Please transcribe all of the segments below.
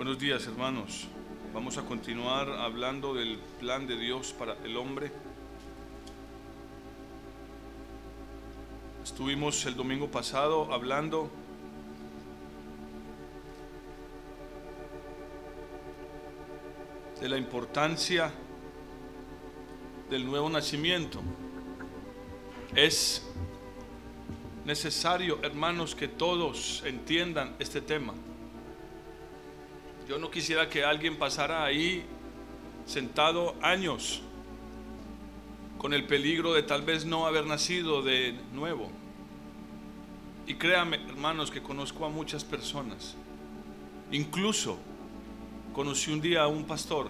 Buenos días hermanos. Vamos a continuar hablando del plan de Dios para el hombre. Estuvimos el domingo pasado hablando de la importancia del nuevo nacimiento. Es necesario, hermanos, que todos entiendan este tema. Yo no quisiera que alguien pasara ahí sentado años con el peligro de tal vez no haber nacido de nuevo. Y créame, hermanos, que conozco a muchas personas. Incluso conocí un día a un pastor,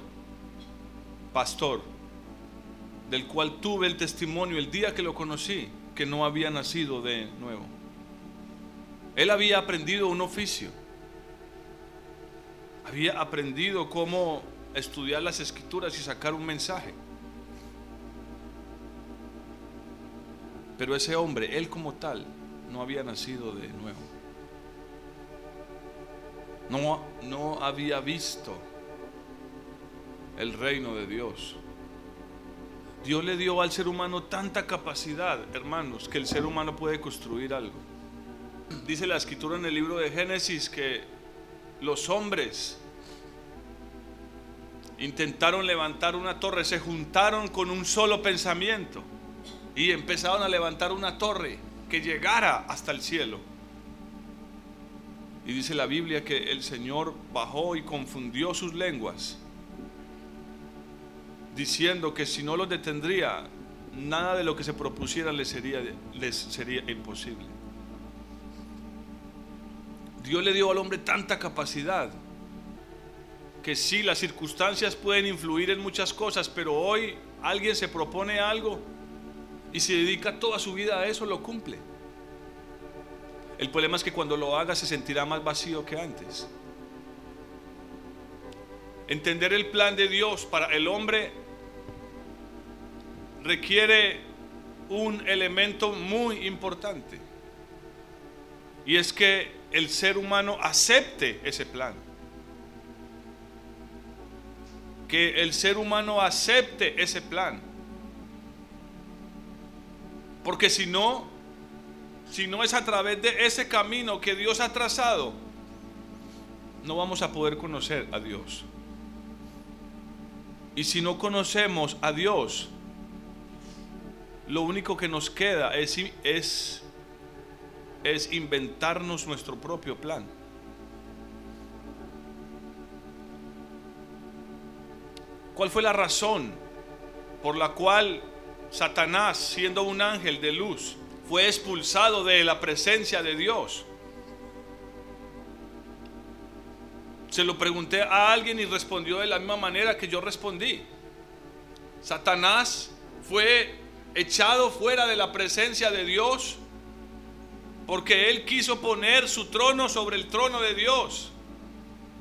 pastor, del cual tuve el testimonio el día que lo conocí, que no había nacido de nuevo. Él había aprendido un oficio había aprendido cómo estudiar las escrituras y sacar un mensaje. Pero ese hombre, él como tal, no había nacido de nuevo. No, no había visto el reino de Dios. Dios le dio al ser humano tanta capacidad, hermanos, que el ser humano puede construir algo. Dice la escritura en el libro de Génesis que los hombres intentaron levantar una torre, se juntaron con un solo pensamiento y empezaron a levantar una torre que llegara hasta el cielo. Y dice la Biblia que el Señor bajó y confundió sus lenguas, diciendo que si no los detendría, nada de lo que se propusiera les sería, les sería imposible. Dios le dio al hombre tanta capacidad que sí, las circunstancias pueden influir en muchas cosas, pero hoy alguien se propone algo y se dedica toda su vida a eso, lo cumple. El problema es que cuando lo haga se sentirá más vacío que antes. Entender el plan de Dios para el hombre requiere un elemento muy importante. Y es que el ser humano acepte ese plan. Que el ser humano acepte ese plan. Porque si no, si no es a través de ese camino que Dios ha trazado, no vamos a poder conocer a Dios. Y si no conocemos a Dios, lo único que nos queda es, es es inventarnos nuestro propio plan. ¿Cuál fue la razón por la cual Satanás, siendo un ángel de luz, fue expulsado de la presencia de Dios? Se lo pregunté a alguien y respondió de la misma manera que yo respondí. Satanás fue echado fuera de la presencia de Dios porque Él quiso poner su trono sobre el trono de Dios.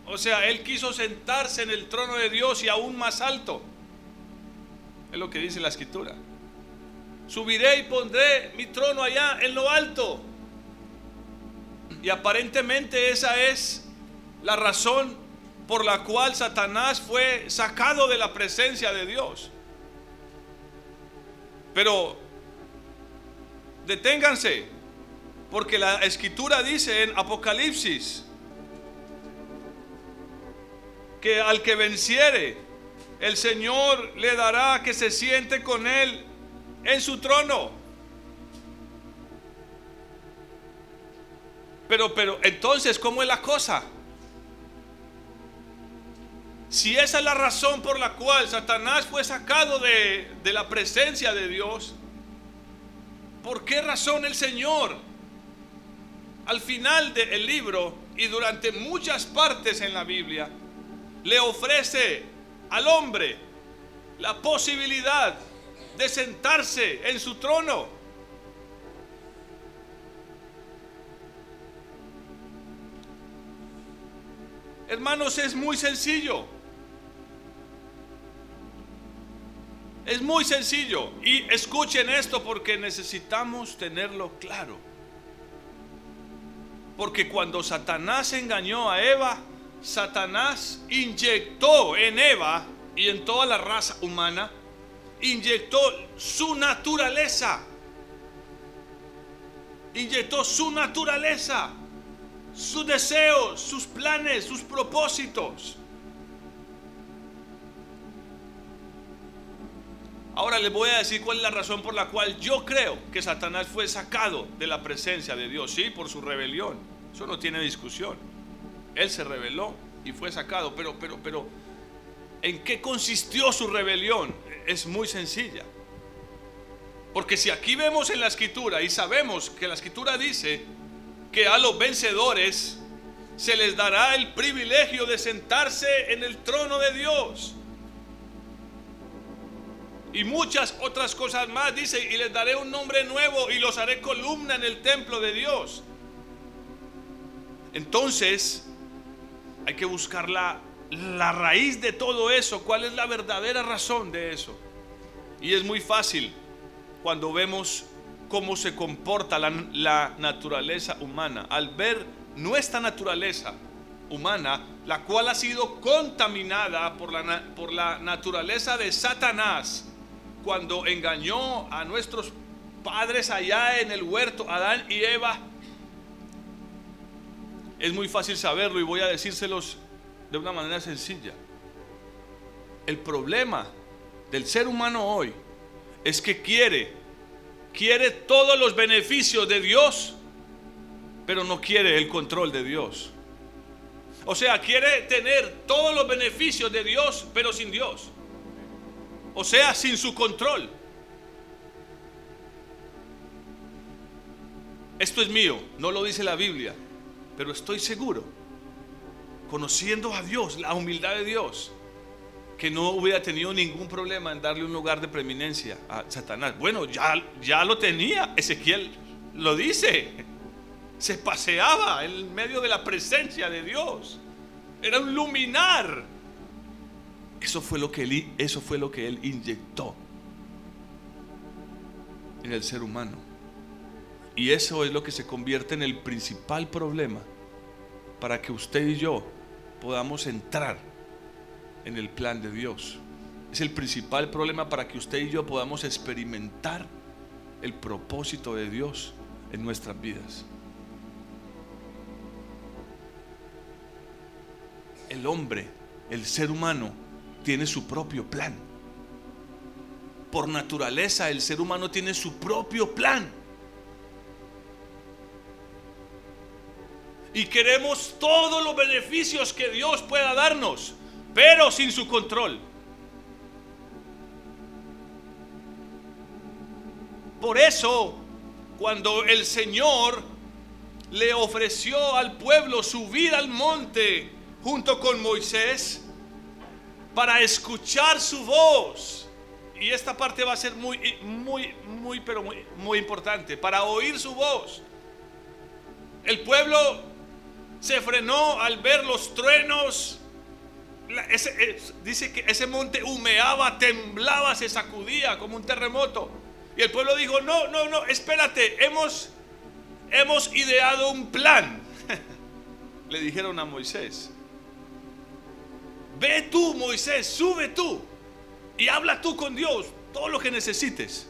O sea, Él quiso sentarse en el trono de Dios y aún más alto. Es lo que dice la escritura. Subiré y pondré mi trono allá en lo alto. Y aparentemente esa es la razón por la cual Satanás fue sacado de la presencia de Dios. Pero deténganse, porque la escritura dice en Apocalipsis que al que venciere, el Señor le dará que se siente con él en su trono. Pero, pero, entonces, ¿cómo es la cosa? Si esa es la razón por la cual Satanás fue sacado de, de la presencia de Dios, ¿por qué razón el Señor al final del libro y durante muchas partes en la Biblia, le ofrece al hombre la posibilidad de sentarse en su trono. Hermanos, es muy sencillo. Es muy sencillo. Y escuchen esto porque necesitamos tenerlo claro. Porque cuando Satanás engañó a Eva, Satanás inyectó en Eva y en toda la raza humana, inyectó su naturaleza. Inyectó su naturaleza, sus deseos, sus planes, sus propósitos. Ahora les voy a decir cuál es la razón por la cual yo creo que Satanás fue sacado de la presencia de Dios. Sí, por su rebelión. Eso no tiene discusión. Él se rebeló y fue sacado. Pero, pero, pero, ¿en qué consistió su rebelión? Es muy sencilla. Porque si aquí vemos en la escritura y sabemos que la escritura dice que a los vencedores se les dará el privilegio de sentarse en el trono de Dios. Y muchas otras cosas más dice, y les daré un nombre nuevo y los haré columna en el templo de Dios. Entonces, hay que buscar la, la raíz de todo eso, cuál es la verdadera razón de eso. Y es muy fácil cuando vemos cómo se comporta la, la, naturaleza humana. Al ver nuestra naturaleza humana, la cual ha sido contaminada por la, por la naturaleza de Satanás, cuando engañó a nuestros padres allá en el huerto, Adán y Eva, es muy fácil saberlo y voy a decírselos de una manera sencilla. El problema del ser humano hoy es que quiere, quiere todos los beneficios de Dios, pero no quiere el control de Dios. O sea, quiere tener todos los beneficios de Dios, pero sin Dios. O sea, sin su control. Esto es mío, no lo dice la Biblia. Pero estoy seguro, conociendo a Dios, la humildad de Dios, que no hubiera tenido ningún problema en darle un lugar de preeminencia a Satanás. Bueno, ya, ya lo tenía, Ezequiel lo dice. Se paseaba en medio de la presencia de Dios. Era un luminar. Eso fue lo que él, eso fue lo que él inyectó en el ser humano. Y eso es lo que se convierte en el principal problema para que usted y yo podamos entrar en el plan de Dios. Es el principal problema para que usted y yo podamos experimentar el propósito de Dios en nuestras vidas. El hombre, el ser humano, tiene su propio plan. Por naturaleza, el ser humano tiene su propio plan. Y queremos todos los beneficios que Dios pueda darnos, pero sin su control. Por eso, cuando el Señor le ofreció al pueblo subir al monte junto con Moisés para escuchar su voz, y esta parte va a ser muy, muy, muy, pero muy, muy importante, para oír su voz. El pueblo se frenó al ver los truenos. Eh, dice que ese monte humeaba, temblaba, se sacudía como un terremoto. Y el pueblo dijo, no, no, no, espérate, hemos, hemos ideado un plan. Le dijeron a Moisés, ve tú, Moisés, sube tú y habla tú con Dios todo lo que necesites.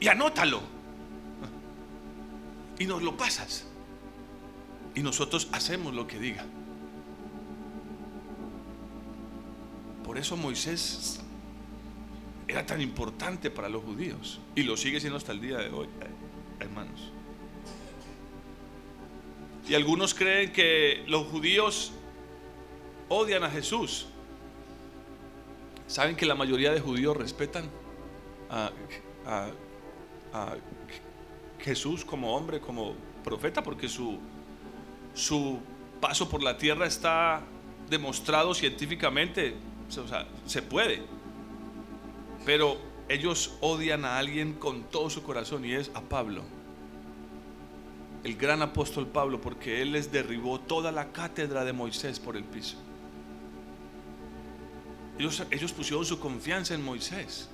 Y anótalo. Y nos lo pasas y nosotros hacemos lo que diga. Por eso Moisés era tan importante para los judíos y lo sigue siendo hasta el día de hoy, hermanos. Y algunos creen que los judíos odian a Jesús. ¿Saben que la mayoría de judíos respetan a, Jesús como hombre, como profeta? Porque su, su paso por la tierra está demostrado científicamente, o sea, se puede. Pero ellos odian a alguien con todo su corazón y es a Pablo. El gran apóstol Pablo, porque él les derribó toda la cátedra de Moisés por el piso. Ellos, ellos pusieron su confianza en Moisés.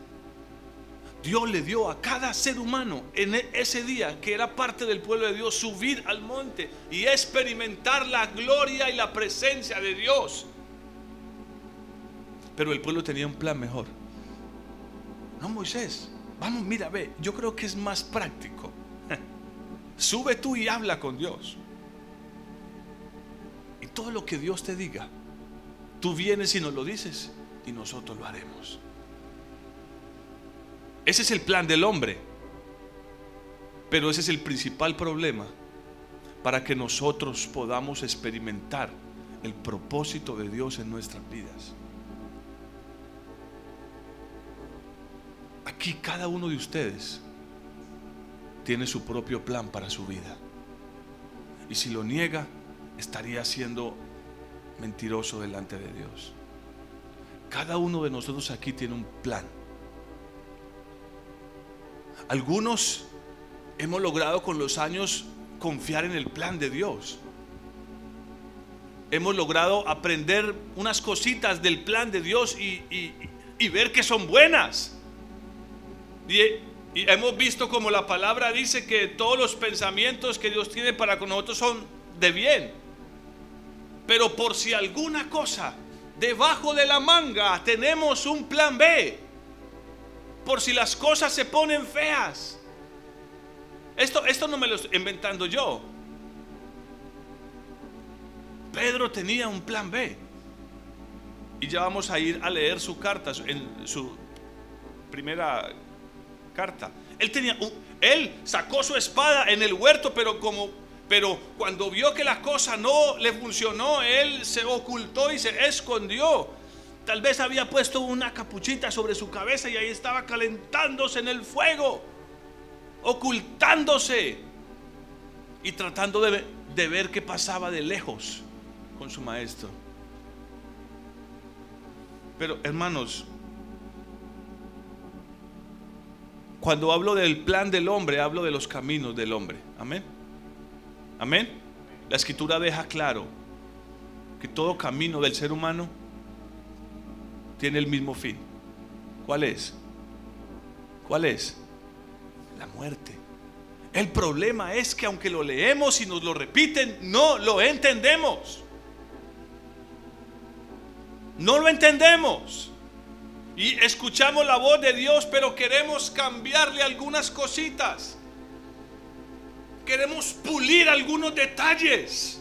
Dios le dio a cada ser humano en e- ese día que era parte del pueblo de Dios subir al monte y experimentar la gloria y la presencia de Dios. Pero el pueblo tenía un plan mejor. No, Moisés, vamos, mira, ve, yo creo que es más práctico. Sube tú y habla con Dios. Y todo lo que Dios te diga, tú vienes y nos lo dices y nosotros lo haremos. Ese es el plan del hombre. Pero ese es el principal problema para que nosotros podamos experimentar el propósito de Dios en nuestras vidas. Aquí cada uno de ustedes tiene su propio plan para su vida. Y si lo niega, estaría siendo mentiroso delante de Dios. Cada uno de nosotros aquí tiene un plan. Algunos hemos logrado con los años confiar en el plan de Dios. Hemos logrado aprender unas cositas del plan de Dios y, y- y ver que son buenas. Y, y hemos visto como la palabra dice que todos los pensamientos que Dios tiene para con nosotros son de bien. Pero por si alguna cosa debajo de la manga tenemos un plan B. Por si las cosas se ponen feas. Esto, esto no me lo estoy inventando yo. Pedro tenía un plan B. Y ya vamos a ir a leer su carta, en su primera carta. Él tenía él sacó su espada en el huerto, pero como pero cuando vio que la cosa no le funcionó, él se ocultó y se escondió. Tal vez había puesto una capuchita sobre su cabeza y ahí estaba calentándose en el fuego, ocultándose y tratando de, ver qué pasaba de lejos con su maestro. Pero hermanos, cuando hablo del plan del hombre, hablo de los caminos del hombre. Amén. Amén. La escritura deja claro que todo camino del ser humano tiene el mismo fin. ¿Cuál es? ¿Cuál es? La muerte. El problema es que aunque lo leemos y nos lo repiten, no lo entendemos. No lo entendemos. Y escuchamos la voz de Dios, pero queremos cambiarle algunas cositas. Queremos pulir algunos detalles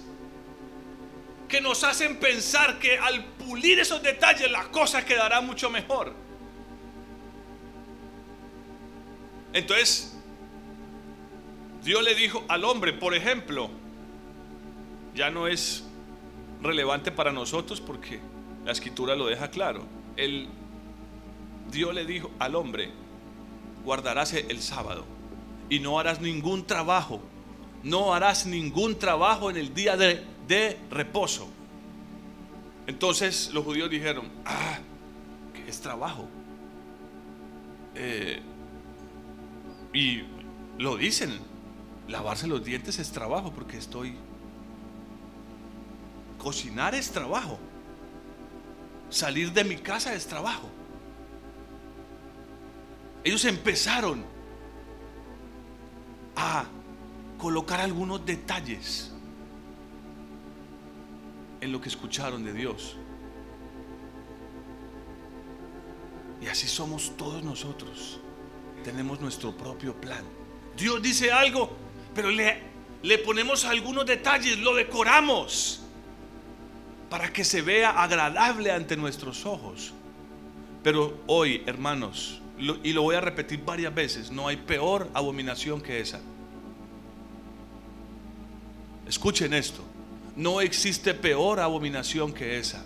que nos hacen pensar que al pulir esos detalles la cosa quedará mucho mejor. Entonces, Dios le dijo al hombre, por ejemplo, ya no es relevante para nosotros porque la escritura lo deja claro. El, Dios le dijo al hombre, guardarás el sábado y no harás ningún trabajo, no harás ningún trabajo en el día de, de reposo. Entonces los judíos dijeron, ah, ¿qué es trabajo? Eh, y lo dicen, lavarse los dientes es trabajo porque estoy... Cocinar es trabajo. Salir de mi casa es trabajo. Ellos empezaron a colocar algunos detalles en lo que escucharon de Dios. Y así somos todos nosotros. Tenemos nuestro propio plan. Dios dice algo, pero le, le ponemos algunos detalles, lo decoramos para que se vea agradable ante nuestros ojos. Pero hoy, hermanos, y lo voy a repetir varias veces, no hay peor abominación que esa. Escuchen esto, no existe peor abominación que esa.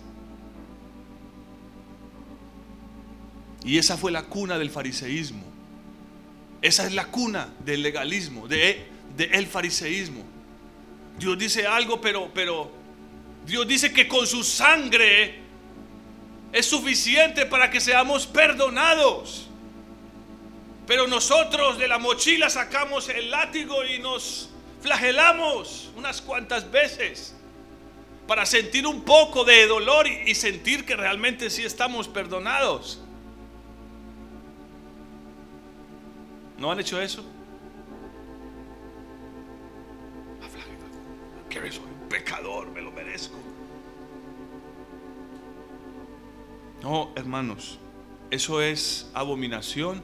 Y esa fue la cuna del fariseísmo. Esa es la cuna del legalismo, de, de el fariseísmo. Dios dice algo, pero, pero Dios dice que con su sangre es suficiente para que seamos perdonados. Pero nosotros de la mochila sacamos el látigo y nos flagelamos unas cuantas veces para sentir un poco de dolor y, sentir que realmente sí estamos perdonados. ¿No han hecho eso? Que soy un pecador, me lo merezco. No, hermanos, eso es abominación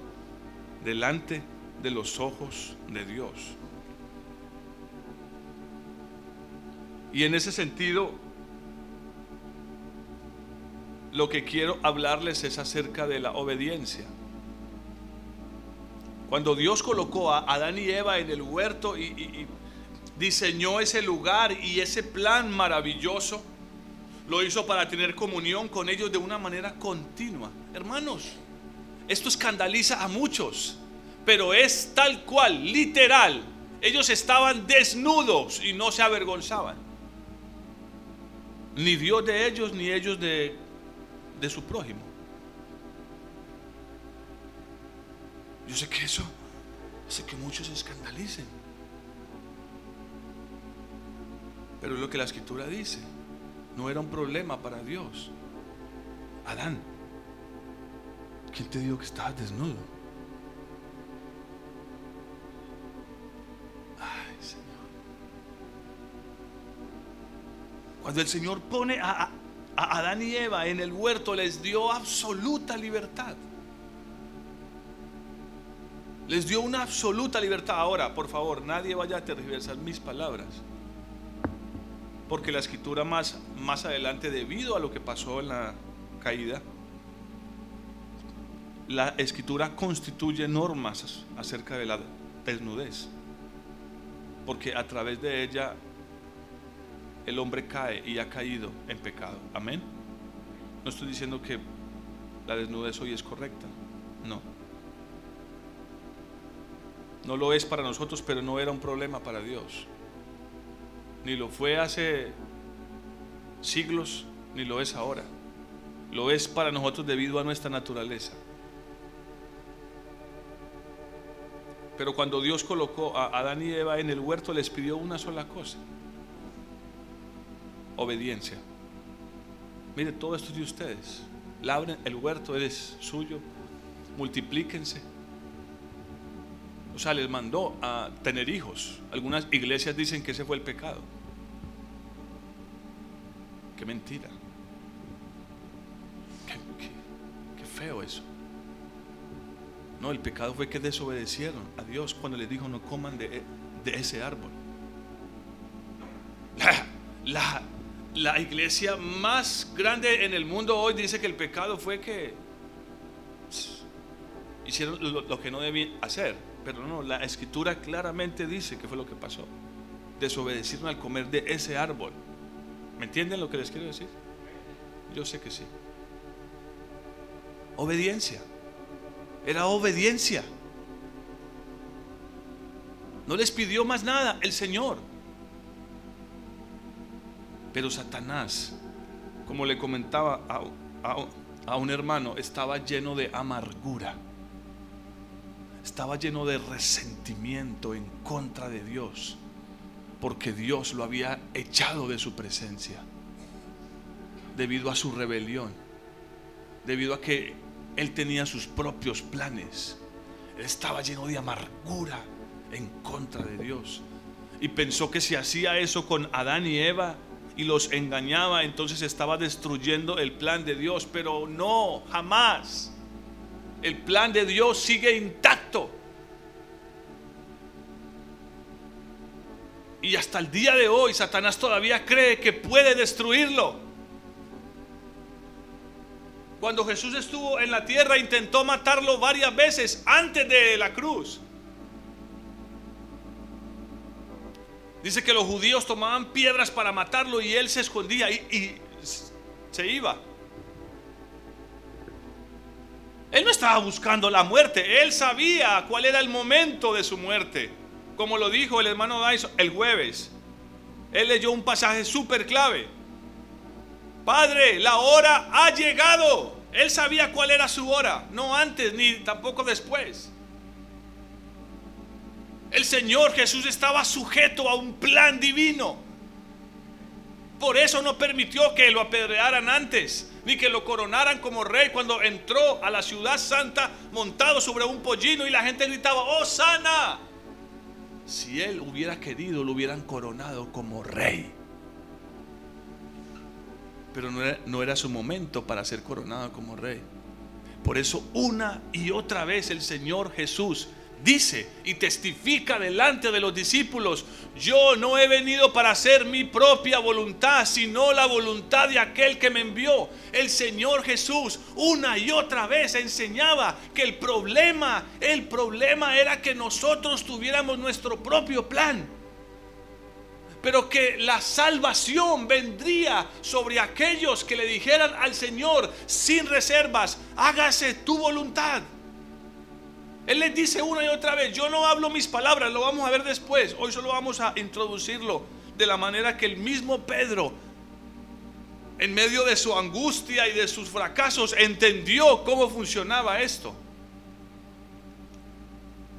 delante de los ojos de Dios. Y en ese sentido, lo que quiero hablarles es acerca de la obediencia. Cuando Dios colocó a Adán y Eva en el huerto y, diseñó ese lugar y ese plan maravilloso, lo hizo para tener comunión con ellos de una manera continua. Hermanos, esto escandaliza a muchos, pero es tal cual, literal. Ellos estaban desnudos y no se avergonzaban. Ni Dios de ellos, ni ellos de, de su prójimo. Yo sé que eso hace que muchos se escandalicen. Pero es lo que la escritura dice. No era un problema para Dios. Adán, ¿quién te dijo que estabas desnudo? Cuando el Señor pone a, a Adán y Eva en el huerto, les dio absoluta libertad. Les dio una absoluta libertad. Ahora, por favor, nadie vaya a tergiversar mis palabras. Porque la escritura más, más adelante, debido a lo que pasó en la caída, la escritura constituye normas acerca de la desnudez. Porque a través de ella el hombre cae y ha caído en pecado. Amén. No estoy diciendo que la desnudez hoy es correcta. No. No lo es para nosotros, pero no era un problema para Dios. Ni lo fue hace siglos, ni lo es ahora. Lo es para nosotros debido a nuestra naturaleza. Pero cuando Dios colocó a Adán y Eva en el huerto, les pidió una sola cosa. Obediencia. Mire, todo esto es de ustedes. Labren el huerto, es suyo. Multiplíquense o sea, les mandó a tener hijos. Algunas iglesias dicen que ese fue el pecado. Qué mentira. Qué, feo eso. No, el pecado fue que desobedecieron a Dios cuando les dijo no coman de, ese árbol. La, iglesia más grande en el mundo hoy dice que el pecado fue que hicieron lo que no debían hacer. Pero no, la escritura claramente dice que fue lo que pasó. Desobedecieron al comer de ese árbol. ¿Me entienden lo que les quiero decir? Yo sé que sí. Obediencia. Era obediencia. No les pidió más nada el Señor. Pero Satanás, como le comentaba a, un hermano, estaba lleno de amargura estaba lleno de resentimiento en contra de Dios, porque Dios lo había echado de su presencia, debido a su rebelión, debido a que él tenía sus propios planes. Él estaba lleno de amargura en contra de Dios. Y pensó que si hacía eso con Adán y Eva y los engañaba, entonces estaba destruyendo el plan de Dios. Pero no, jamás el plan de Dios sigue intacto. Y hasta el día de hoy Satanás todavía cree que puede destruirlo. Cuando Jesús estuvo en la tierra intentó matarlo varias veces antes de la cruz. Dice que los judíos tomaban piedras para matarlo y él se escondía y, se iba. Él no estaba buscando la muerte, él sabía cuál era el momento de su muerte. Como lo dijo el hermano Dyson el jueves. Él leyó un pasaje súper clave. Padre, la hora ha llegado. Él sabía cuál era su hora, no antes ni tampoco después. El Señor Jesús estaba sujeto a un plan divino. Por eso no permitió que lo apedrearan antes, ni que lo coronaran como rey cuando entró a la ciudad santa montado sobre un pollino y la gente gritaba, ¡Oh, sana! Si él hubiera querido, lo hubieran coronado como rey. Pero no era, no era su momento para ser coronado como rey. Por eso una y otra vez el Señor Jesús dice y testifica delante de los discípulos, yo no he venido para hacer mi propia voluntad, sino la voluntad de aquel que me envió. El Señor Jesús una y otra vez enseñaba que el problema, el problema era que nosotros tuviéramos nuestro propio plan. Pero que la salvación vendría sobre aquellos que le dijeran al Señor sin reservas, hágase tu voluntad. Él les dice una y otra vez, yo no hablo mis palabras, lo vamos a ver después. Hoy solo vamos a introducirlo de la manera que el mismo Pedro, en medio de su angustia y de sus fracasos, entendió cómo funcionaba esto.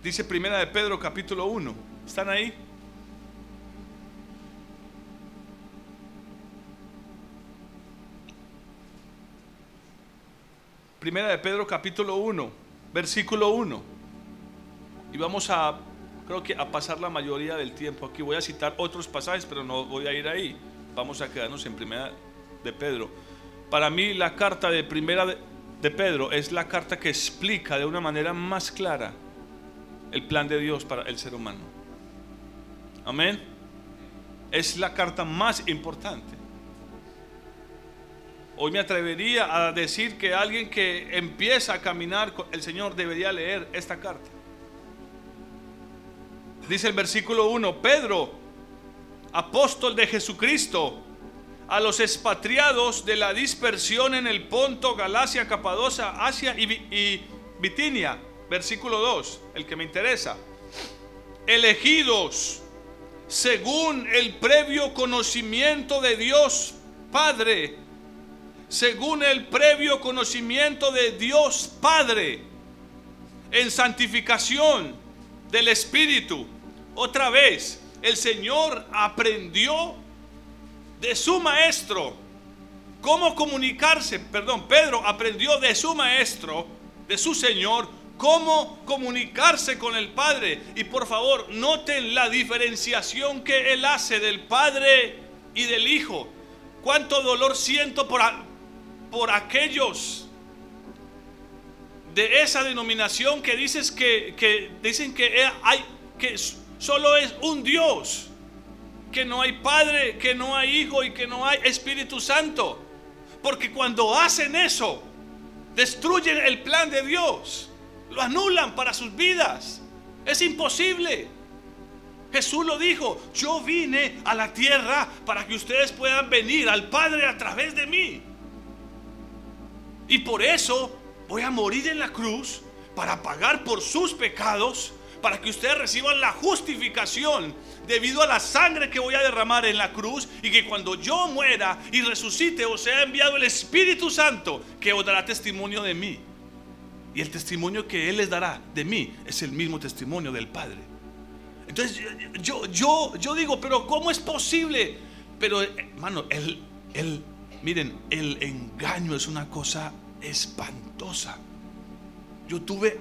Dice Primera de Pedro capítulo 1. ¿Están ahí? Primera de Pedro capítulo 1, versículo 1. Y vamos a, creo que a pasar la mayoría del tiempo aquí. Voy a citar otros pasajes, pero no voy a ir ahí. Vamos a quedarnos en primera de Pedro. Para mí la carta de primera de Pedro es la carta que explica de una manera más clara el plan de Dios para el ser humano. Amén. Es la carta más importante. Hoy me atrevería a decir que alguien que empieza a caminar con el Señor debería leer esta carta. Dice el versículo 1, Pedro, apóstol de Jesucristo, a los expatriados de la dispersión en el Ponto, Galacia, Capadocia, Asia y, y Bitinia. Versículo 2, el que me interesa. Elegidos según el previo conocimiento de Dios Padre, según el previo conocimiento de Dios Padre, en santificación del Espíritu otra vez, el Señor aprendió de su maestro cómo comunicarse, perdón, Pedro aprendió de su maestro, de su Señor, cómo comunicarse con el Padre. Y por favor, noten la diferenciación que Él hace del Padre y del Hijo. Cuánto dolor siento por, por aquellos de esa denominación que dices que, que dicen que hay que solo es un Dios, que no hay Padre, que no hay Hijo y que no hay Espíritu Santo. Porque cuando hacen eso, destruyen el plan de Dios, lo anulan para sus vidas. Es imposible. Jesús lo dijo, yo vine a la tierra para que ustedes puedan venir al Padre a través de mí. Y por eso voy a morir en la cruz para pagar por sus pecados para que ustedes reciban la justificación debido a la sangre que voy a derramar en la cruz y que cuando yo muera y resucite os sea enviado el Espíritu Santo que os dará testimonio de mí. Y el testimonio que Él les dará de mí es el mismo testimonio del Padre. Entonces yo, yo, yo digo, pero ¿cómo es posible? Pero hermano, el, el, miren, el engaño es una cosa espantosa. Yo tuve,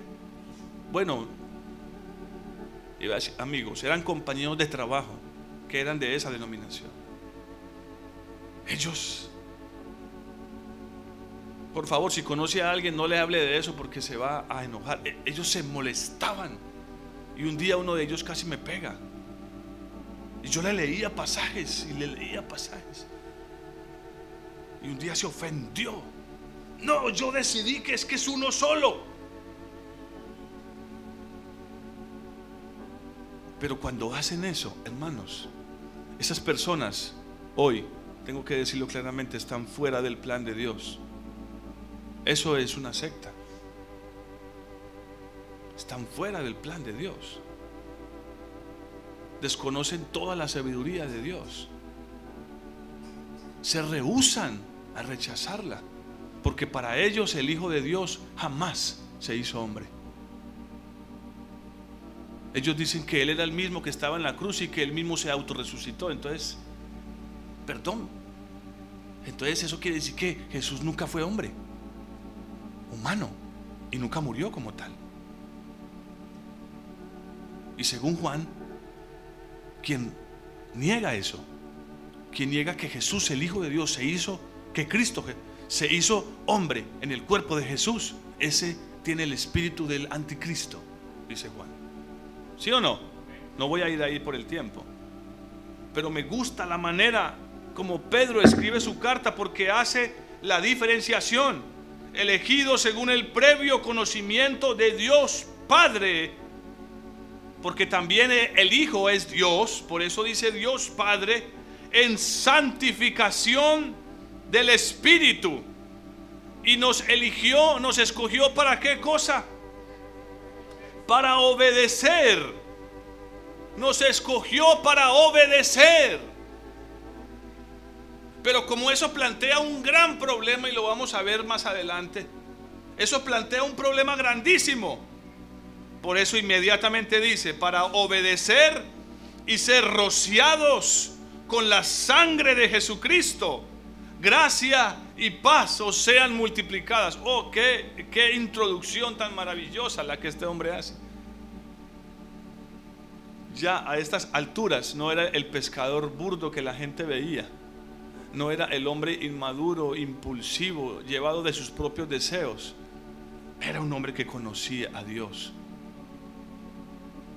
bueno, amigos, eran compañeros de trabajo que eran de esa denominación. Ellos, por favor, si conoce a alguien, no le hable de eso porque se va a enojar. E, ellos se molestaban. Y un día uno de ellos casi me pega. Y yo le leía pasajes y le leía pasajes. Y un día se ofendió. No, yo decidí que es que es uno solo. Pero cuando hacen eso, hermanos, esas personas hoy, tengo que decirlo claramente, están fuera del plan de Dios. Eso es una secta. Están fuera del plan de Dios. Desconocen toda la sabiduría de Dios. Se rehusan a rechazarla. Porque para ellos el Hijo de Dios jamás se hizo hombre. Ellos dicen que Él era el mismo que estaba en la cruz y que Él mismo se autorresucitó. Entonces, perdón, Entonces eso quiere decir que Jesús nunca fue hombre, humano, y nunca murió como tal. Y según Juan, quien niega eso, quien niega que Jesús, el Hijo de Dios, se hizo, que Cristo se hizo hombre en el cuerpo de Jesús, ese tiene el espíritu del anticristo, dice Juan. ¿Sí o no? No voy a ir ahí por el tiempo. Pero me gusta la manera como Pedro escribe su carta porque hace la diferenciación. Elegido según el previo conocimiento de Dios Padre. Porque también el Hijo es Dios. Por eso dice Dios Padre. En santificación del Espíritu. Y nos eligió, nos escogió para qué cosa? Para obedecer. Nos escogió para obedecer. Pero como eso plantea un gran problema y lo vamos a ver más adelante, eso plantea un problema grandísimo. Por eso inmediatamente dice, para obedecer y ser rociados con la sangre de Jesucristo, gracia y paz sean multiplicadas. Oh, qué, qué introducción tan maravillosa la que este hombre hace. Ya a estas alturas no era el pescador burdo que la gente veía no era el hombre inmaduro, impulsivo, llevado de sus propios deseos. Era un hombre que conocía a Dios.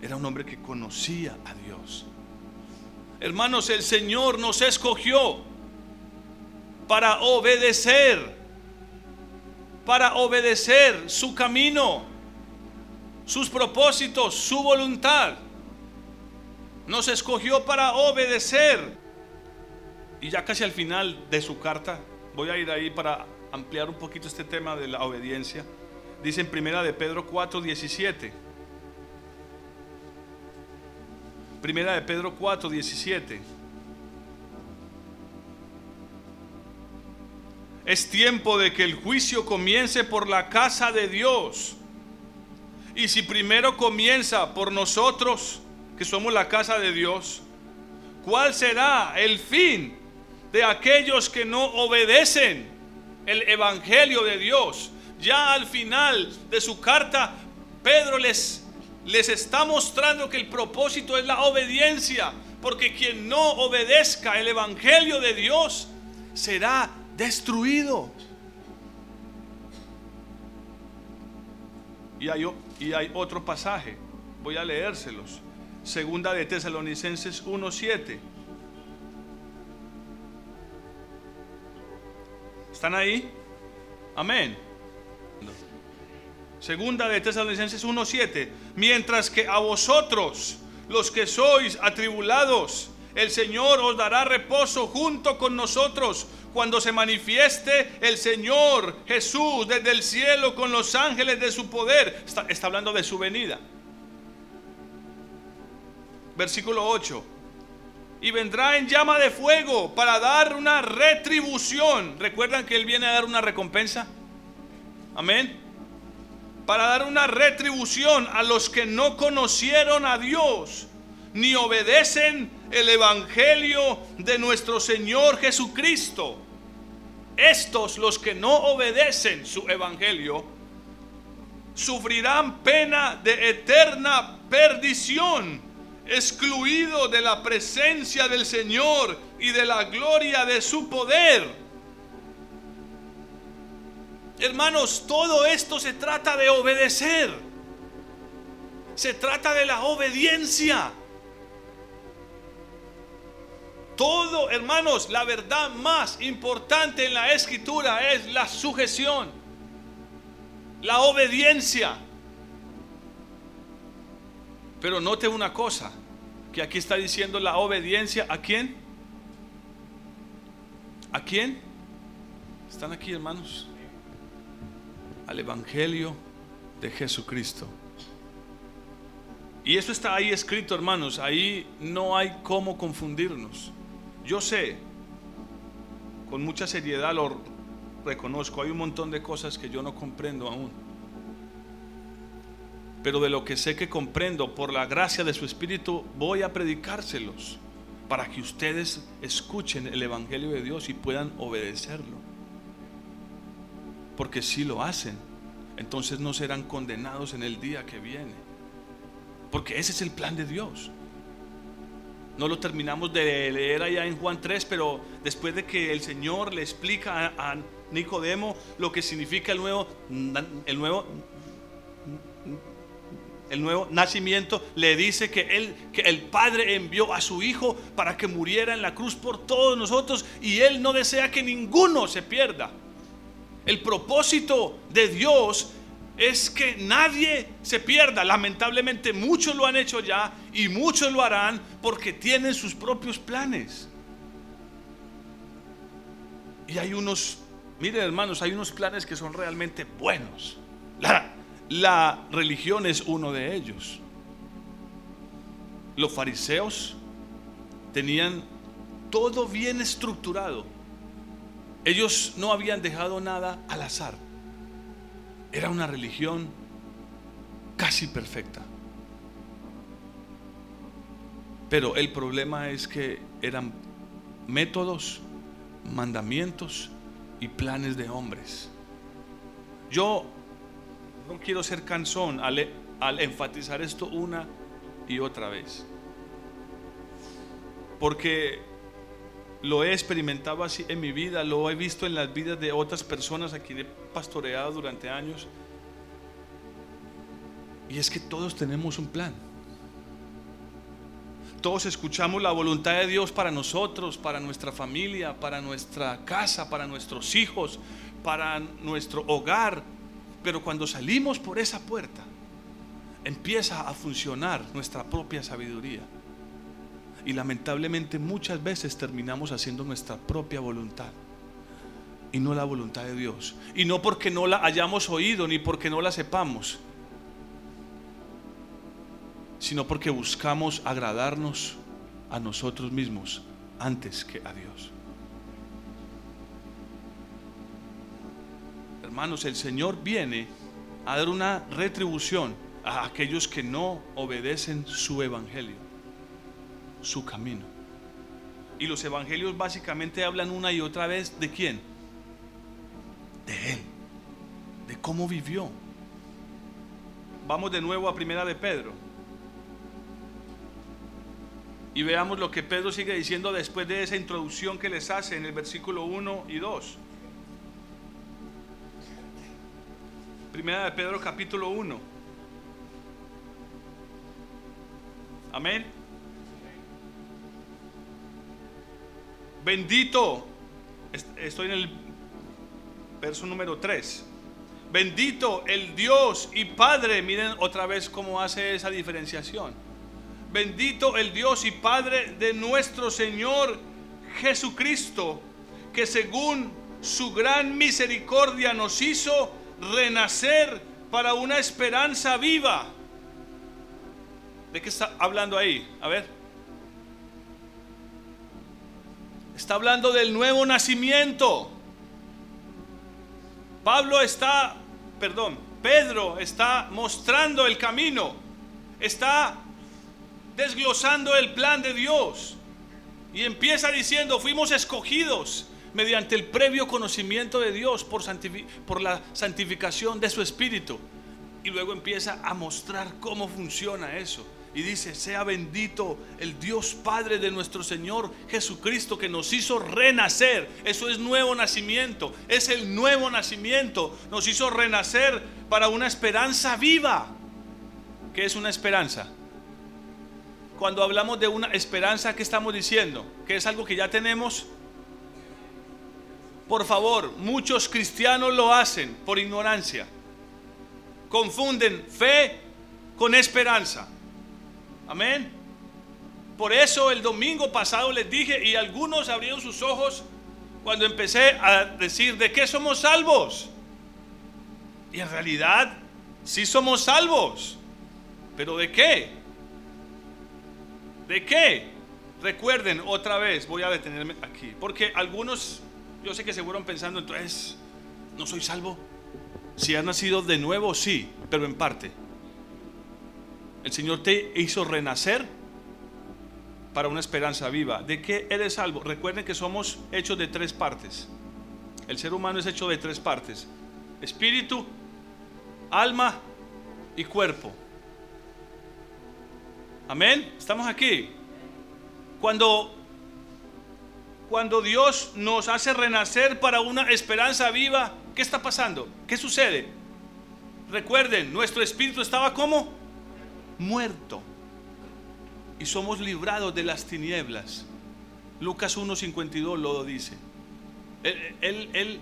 Era un hombre que conocía a Dios. Hermanos, el Señor nos escogió para obedecer, para obedecer su camino, sus propósitos, su voluntad. Nos escogió para obedecer. Y ya casi al final de su carta, voy a ir ahí para ampliar un poquito este tema de la obediencia. Dice en primera de Pedro 4, 17. Primera de Pedro 4, 17. Es tiempo de que el juicio comience por la casa de Dios. Y si primero comienza por nosotros, que somos la casa de Dios, ¿cuál será el fin de aquellos que no obedecen el Evangelio de Dios. Ya al final de su carta, Pedro les, les está mostrando que el propósito es la obediencia, porque quien no obedezca el Evangelio de Dios será destruido. Y hay, y hay otro pasaje, voy a leérselos. Segunda de Tesalonicenses 1.7. ¿Están ahí? Amén. Segunda de Tesalonicenses 1:7. Mientras que a vosotros, los que sois atribulados, el Señor os dará reposo junto con nosotros cuando se manifieste el Señor Jesús desde el cielo con los ángeles de su poder. Está, hablando de su venida. Versículo 8 y vendrá en llama de fuego para dar una retribución. ¿Recuerdan que Él viene a dar una recompensa? Amén. Para dar una retribución a los que no conocieron a Dios ni obedecen el Evangelio de nuestro Señor Jesucristo. Estos, los que no obedecen su Evangelio, sufrirán pena de eterna perdición excluido de la presencia del Señor y de la gloria de su poder. Hermanos, todo esto se trata de obedecer. Se trata de la obediencia. Todo, hermanos, la verdad más importante en la escritura es la sujeción, la obediencia. Pero note una cosa, que aquí está diciendo la obediencia a quién? ¿A quién? ¿Están aquí hermanos? Al Evangelio de Jesucristo. Y eso está ahí escrito, hermanos. Ahí no hay cómo confundirnos. Yo sé, con mucha seriedad lo reconozco, hay un montón de cosas que yo no comprendo aún pero de lo que sé que comprendo por la gracia de su Espíritu, voy a predicárselos. para que ustedes escuchen el Evangelio de Dios y puedan obedecerlo. Porque si lo hacen, entonces no serán condenados en el día que viene. Porque ese es el plan de Dios. No lo terminamos de leer allá en Juan 3, pero después de que el Señor le explica a, Nicodemo lo que significa el nuevo, el nuevo el nuevo nacimiento, le dice que, él, que el Padre envió a su Hijo para que muriera en la cruz por todos nosotros y Él no desea que ninguno se pierda. El propósito de Dios es que nadie se pierda. Lamentablemente muchos lo han hecho ya y muchos lo harán porque tienen sus propios planes. Y hay unos, miren hermanos, hay unos planes que son realmente buenos. La, la religión es uno de ellos. Los fariseos tenían todo bien estructurado. Ellos no habían dejado nada al azar. Era una religión casi perfecta. Pero el problema es que eran métodos, mandamientos y planes de hombres. Yo no quiero ser cansón al, al enfatizar esto una y otra vez. Porque lo he experimentado así en mi vida, lo he visto en las vidas de otras personas a quienes he pastoreado durante años. Y es que todos tenemos un plan. Todos escuchamos la voluntad de Dios para nosotros, para nuestra familia, para nuestra casa, para nuestros hijos, para nuestro hogar, pero cuando salimos por esa puerta, empieza a funcionar nuestra propia sabiduría. Y lamentablemente muchas veces terminamos haciendo nuestra propia voluntad y no la voluntad de Dios. Y no porque no la hayamos oído ni porque no la sepamos, sino porque buscamos agradarnos a nosotros mismos antes que a Dios. hermanos, el Señor viene a dar una retribución a aquellos que no obedecen su evangelio, su camino. Y los evangelios básicamente hablan una y otra vez de quién? De Él, de cómo vivió. Vamos de nuevo a Primera de Pedro. Y veamos lo que Pedro sigue diciendo después de esa introducción que les hace en el versículo 1 y 2. Primera de Pedro capítulo 1. Amén. Bendito. Estoy en el verso número 3. Bendito el Dios y Padre. Miren otra vez cómo hace esa diferenciación. Bendito el Dios y Padre de nuestro Señor Jesucristo, que según su gran misericordia nos hizo renacer para una esperanza viva. ¿De qué está hablando ahí? A ver. Está hablando del nuevo nacimiento. Pablo está, perdón, Pedro está mostrando el camino. Está desglosando el plan de Dios. Y empieza diciendo, fuimos escogidos mediante el previo conocimiento de Dios por, por la santificación de su Espíritu. Y luego empieza a mostrar cómo funciona eso. Y dice, sea bendito el Dios Padre de nuestro Señor Jesucristo que nos hizo renacer. Eso es nuevo nacimiento. Es el nuevo nacimiento. Nos hizo renacer para una esperanza viva. ¿Qué es una esperanza? Cuando hablamos de una esperanza, ¿qué estamos diciendo? ¿Que es algo que ya tenemos? Por favor, muchos cristianos lo hacen por ignorancia. Confunden fe con esperanza. Amén. Por eso el domingo pasado les dije y algunos abrieron sus ojos cuando empecé a decir de qué somos salvos. Y en realidad sí somos salvos. ¿Pero de qué? ¿De qué? Recuerden otra vez, voy a detenerme aquí, porque algunos yo sé que se fueron pensando, entonces, ¿no soy salvo? Si has nacido de nuevo, sí, pero en parte. El Señor te hizo renacer para una esperanza viva. ¿De qué eres salvo? Recuerden que somos hechos de tres partes. El ser humano es hecho de tres partes. Espíritu, alma y cuerpo. Amén. Estamos aquí. Cuando cuando Dios nos hace renacer para una esperanza viva, ¿qué está pasando? ¿Qué sucede? Recuerden, nuestro espíritu estaba como muerto y somos librados de las tinieblas. Lucas 1.52 lo dice. Él, él,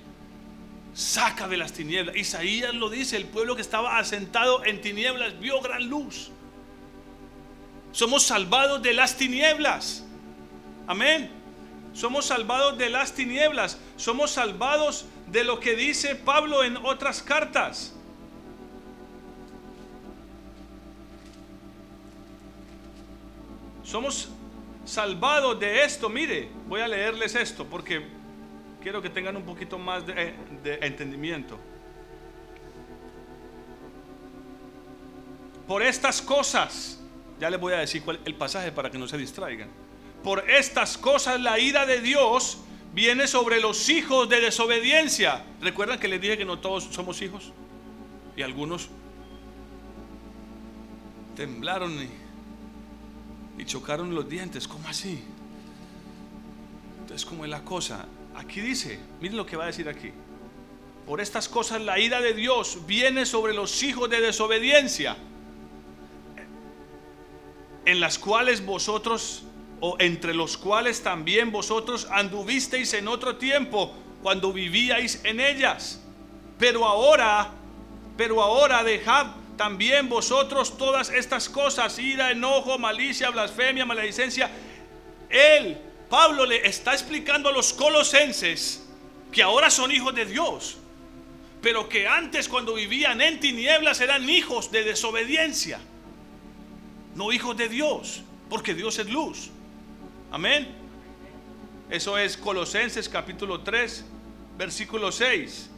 saca de las tinieblas. Isaías lo dice, el pueblo que estaba asentado en tinieblas vio gran luz. Somos salvados de las tinieblas. Amén. Somos salvados de las tinieblas. Somos salvados de lo que dice Pablo en otras cartas. Somos salvados de esto. Mire, voy a leerles esto porque quiero que tengan un poquito más de, entendimiento. Por estas cosas, ya les voy a decir cuál el pasaje para que no se distraigan. Por estas cosas la ira de Dios viene sobre los hijos de desobediencia. ¿Recuerdan que les dije que no todos somos hijos? Y algunos temblaron y, y chocaron los dientes. ¿Cómo así? Entonces, ¿cómo es la cosa? Aquí dice, miren lo que va a decir aquí. Por estas cosas la ira de Dios viene sobre los hijos de desobediencia, en las cuales vosotros o entre los cuales también vosotros anduvisteis en otro tiempo cuando vivíais en ellas. Pero ahora, pero ahora dejad también vosotros todas estas cosas, ira, enojo, malicia, blasfemia, maledicencia. Él, Pablo le está explicando a los colosenses que ahora son hijos de Dios, pero que antes cuando vivían en tinieblas eran hijos de desobediencia, no hijos de Dios, porque Dios es luz. Amén. Eso es Colosenses capítulo 3, versículo 6.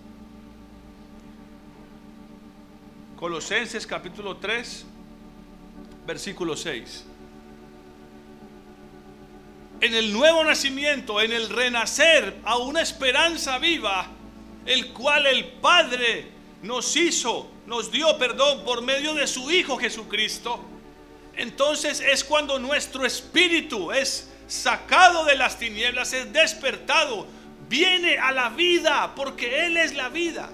Colosenses capítulo 3, versículo 6. En el nuevo nacimiento, en el renacer a una esperanza viva, el cual el Padre nos hizo, nos dio perdón por medio de su Hijo Jesucristo. Entonces es cuando nuestro espíritu es sacado de las tinieblas, es despertado, viene a la vida, porque Él es la vida.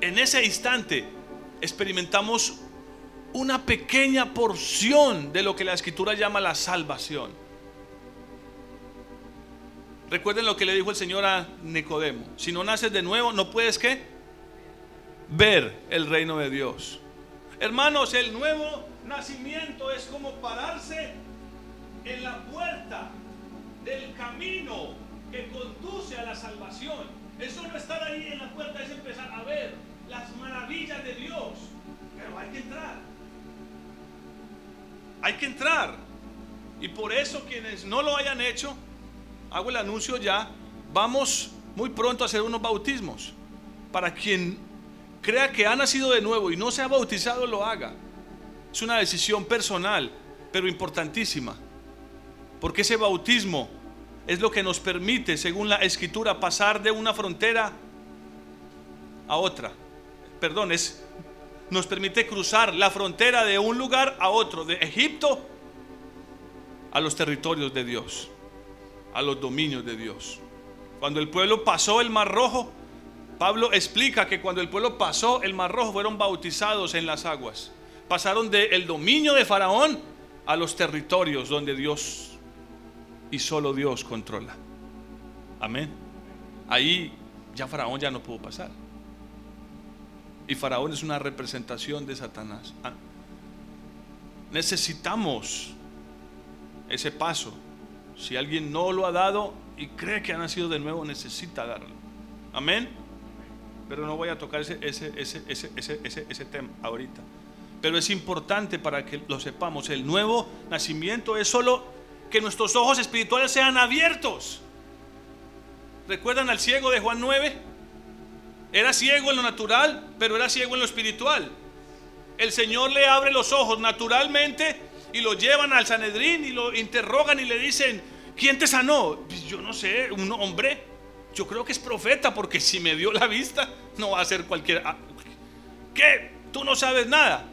En ese instante experimentamos una pequeña porción de lo que la escritura llama la salvación. Recuerden lo que le dijo el Señor a Nicodemo. Si no naces de nuevo, no puedes que ver el reino de Dios. Hermanos, el nuevo nacimiento es como pararse en la puerta del camino que conduce a la salvación. Eso no estar ahí en la puerta, es empezar a ver las maravillas de Dios. Pero hay que entrar. Hay que entrar. Y por eso quienes no lo hayan hecho, hago el anuncio ya, vamos muy pronto a hacer unos bautismos. Para quien crea que ha nacido de nuevo y no se ha bautizado, lo haga. Es una decisión personal, pero importantísima. Porque ese bautismo es lo que nos permite, según la escritura, pasar de una frontera a otra. Perdón, es, nos permite cruzar la frontera de un lugar a otro, de Egipto a los territorios de Dios, a los dominios de Dios. Cuando el pueblo pasó el Mar Rojo, Pablo explica que cuando el pueblo pasó el Mar Rojo fueron bautizados en las aguas. Pasaron del dominio de Faraón a los territorios donde Dios y solo Dios controla. Amén. Ahí ya Faraón ya no pudo pasar. Y Faraón es una representación de Satanás. Ah. Necesitamos ese paso. Si alguien no lo ha dado y cree que ha nacido de nuevo, necesita darlo. Amén. Pero no voy a tocar ese, ese, tema ahorita. Pero es importante para que lo sepamos. El nuevo nacimiento es solo que nuestros ojos espirituales sean abiertos. ¿Recuerdan al ciego de Juan 9? Era ciego en lo natural, pero era ciego en lo espiritual. El Señor le abre los ojos naturalmente y lo llevan al Sanedrín y lo interrogan y le dicen, ¿quién te sanó? Pues yo no sé, un hombre. Yo creo que es profeta porque si me dio la vista, no va a ser cualquier... Ah, ¿Qué? Tú no sabes nada.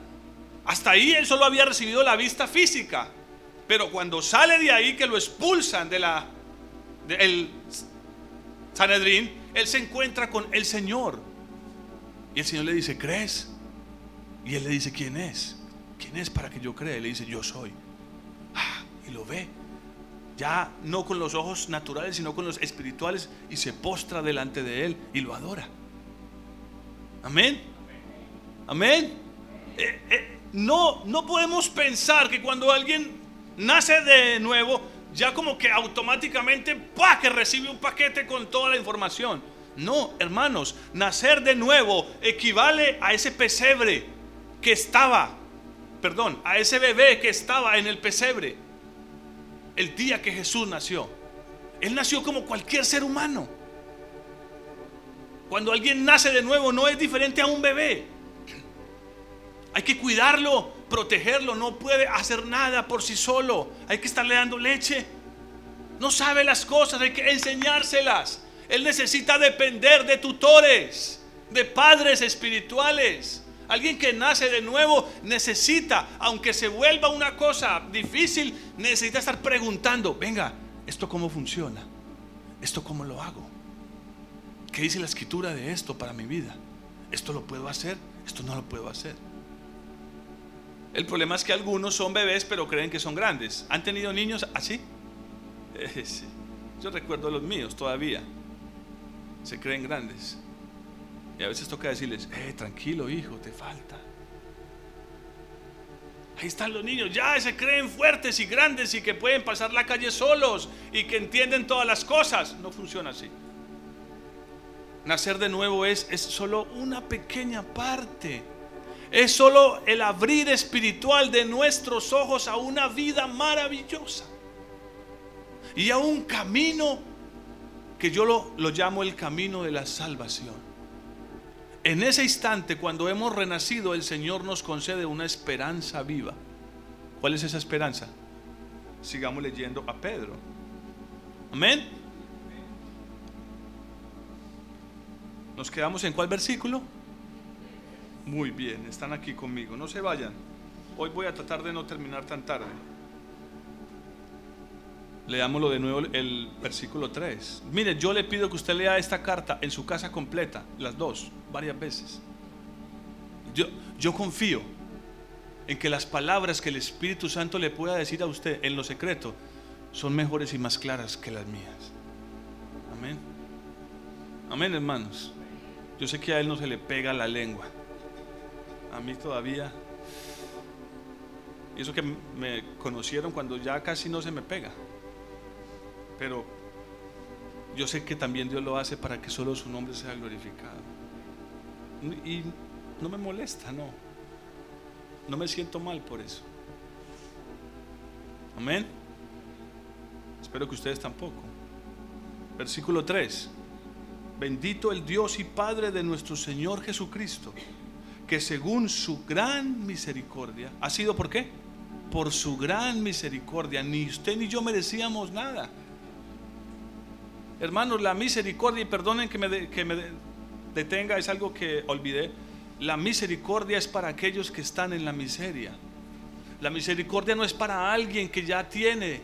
Hasta ahí él solo había recibido la vista física. Pero cuando sale de ahí que lo expulsan de la del Sanedrín, él se encuentra con el Señor. Y el Señor le dice, ¿crees? Y él le dice, ¿quién es? ¿Quién es para que yo crea? Y le dice, yo soy. Ah, y lo ve. Ya no con los ojos naturales, sino con los espirituales. Y se postra delante de él y lo adora. Amén. Amén. Eh, eh, no, no podemos pensar que cuando alguien nace de nuevo, ya como que automáticamente, ¡pah! que recibe un paquete con toda la información. No, hermanos, nacer de nuevo equivale a ese pesebre que estaba, perdón, a ese bebé que estaba en el pesebre el día que Jesús nació. Él nació como cualquier ser humano. Cuando alguien nace de nuevo no es diferente a un bebé. Hay que cuidarlo, protegerlo, no puede hacer nada por sí solo. Hay que estarle dando leche. No sabe las cosas, hay que enseñárselas. Él necesita depender de tutores, de padres espirituales. Alguien que nace de nuevo necesita, aunque se vuelva una cosa difícil, necesita estar preguntando, venga, ¿esto cómo funciona? ¿Esto cómo lo hago? ¿Qué dice la escritura de esto para mi vida? ¿Esto lo puedo hacer? ¿Esto no lo puedo hacer? El problema es que algunos son bebés pero creen que son grandes. ¿Han tenido niños así? Eh, Yo recuerdo los míos todavía. Se creen grandes. Y a veces toca decirles, eh, tranquilo hijo, te falta. Ahí están los niños, ya se creen fuertes y grandes y que pueden pasar la calle solos y que entienden todas las cosas. No funciona así. Nacer de nuevo es, es solo una pequeña parte es solo el abrir espiritual de nuestros ojos a una vida maravillosa y a un camino que yo lo, lo llamo el camino de la salvación. En ese instante, cuando hemos renacido, el Señor nos concede una esperanza viva. ¿Cuál es esa esperanza? Sigamos leyendo a Pedro. Amén. ¿Nos quedamos en cuál versículo? Muy bien, están aquí conmigo. No se vayan. Hoy voy a tratar de no terminar tan tarde. Leámoslo de nuevo el versículo 3. Mire, yo le pido que usted lea esta carta en su casa completa, las dos, varias veces. Yo, yo confío en que las palabras que el Espíritu Santo le pueda decir a usted en lo secreto son mejores y más claras que las mías. Amén. Amén, hermanos. Yo sé que a él no se le pega la lengua a mí todavía. Y eso que me conocieron cuando ya casi no se me pega. Pero yo sé que también Dios lo hace para que solo su nombre sea glorificado. Y no me molesta, no. No me siento mal por eso. Amén. Espero que ustedes tampoco. Versículo 3. Bendito el Dios y Padre de nuestro Señor Jesucristo que según su gran misericordia, ¿ha sido por qué? Por su gran misericordia, ni usted ni yo merecíamos nada. Hermanos, la misericordia, y perdonen que me, que me detenga, es algo que olvidé. La misericordia es para aquellos que están en la miseria. La misericordia no es para alguien que ya tiene.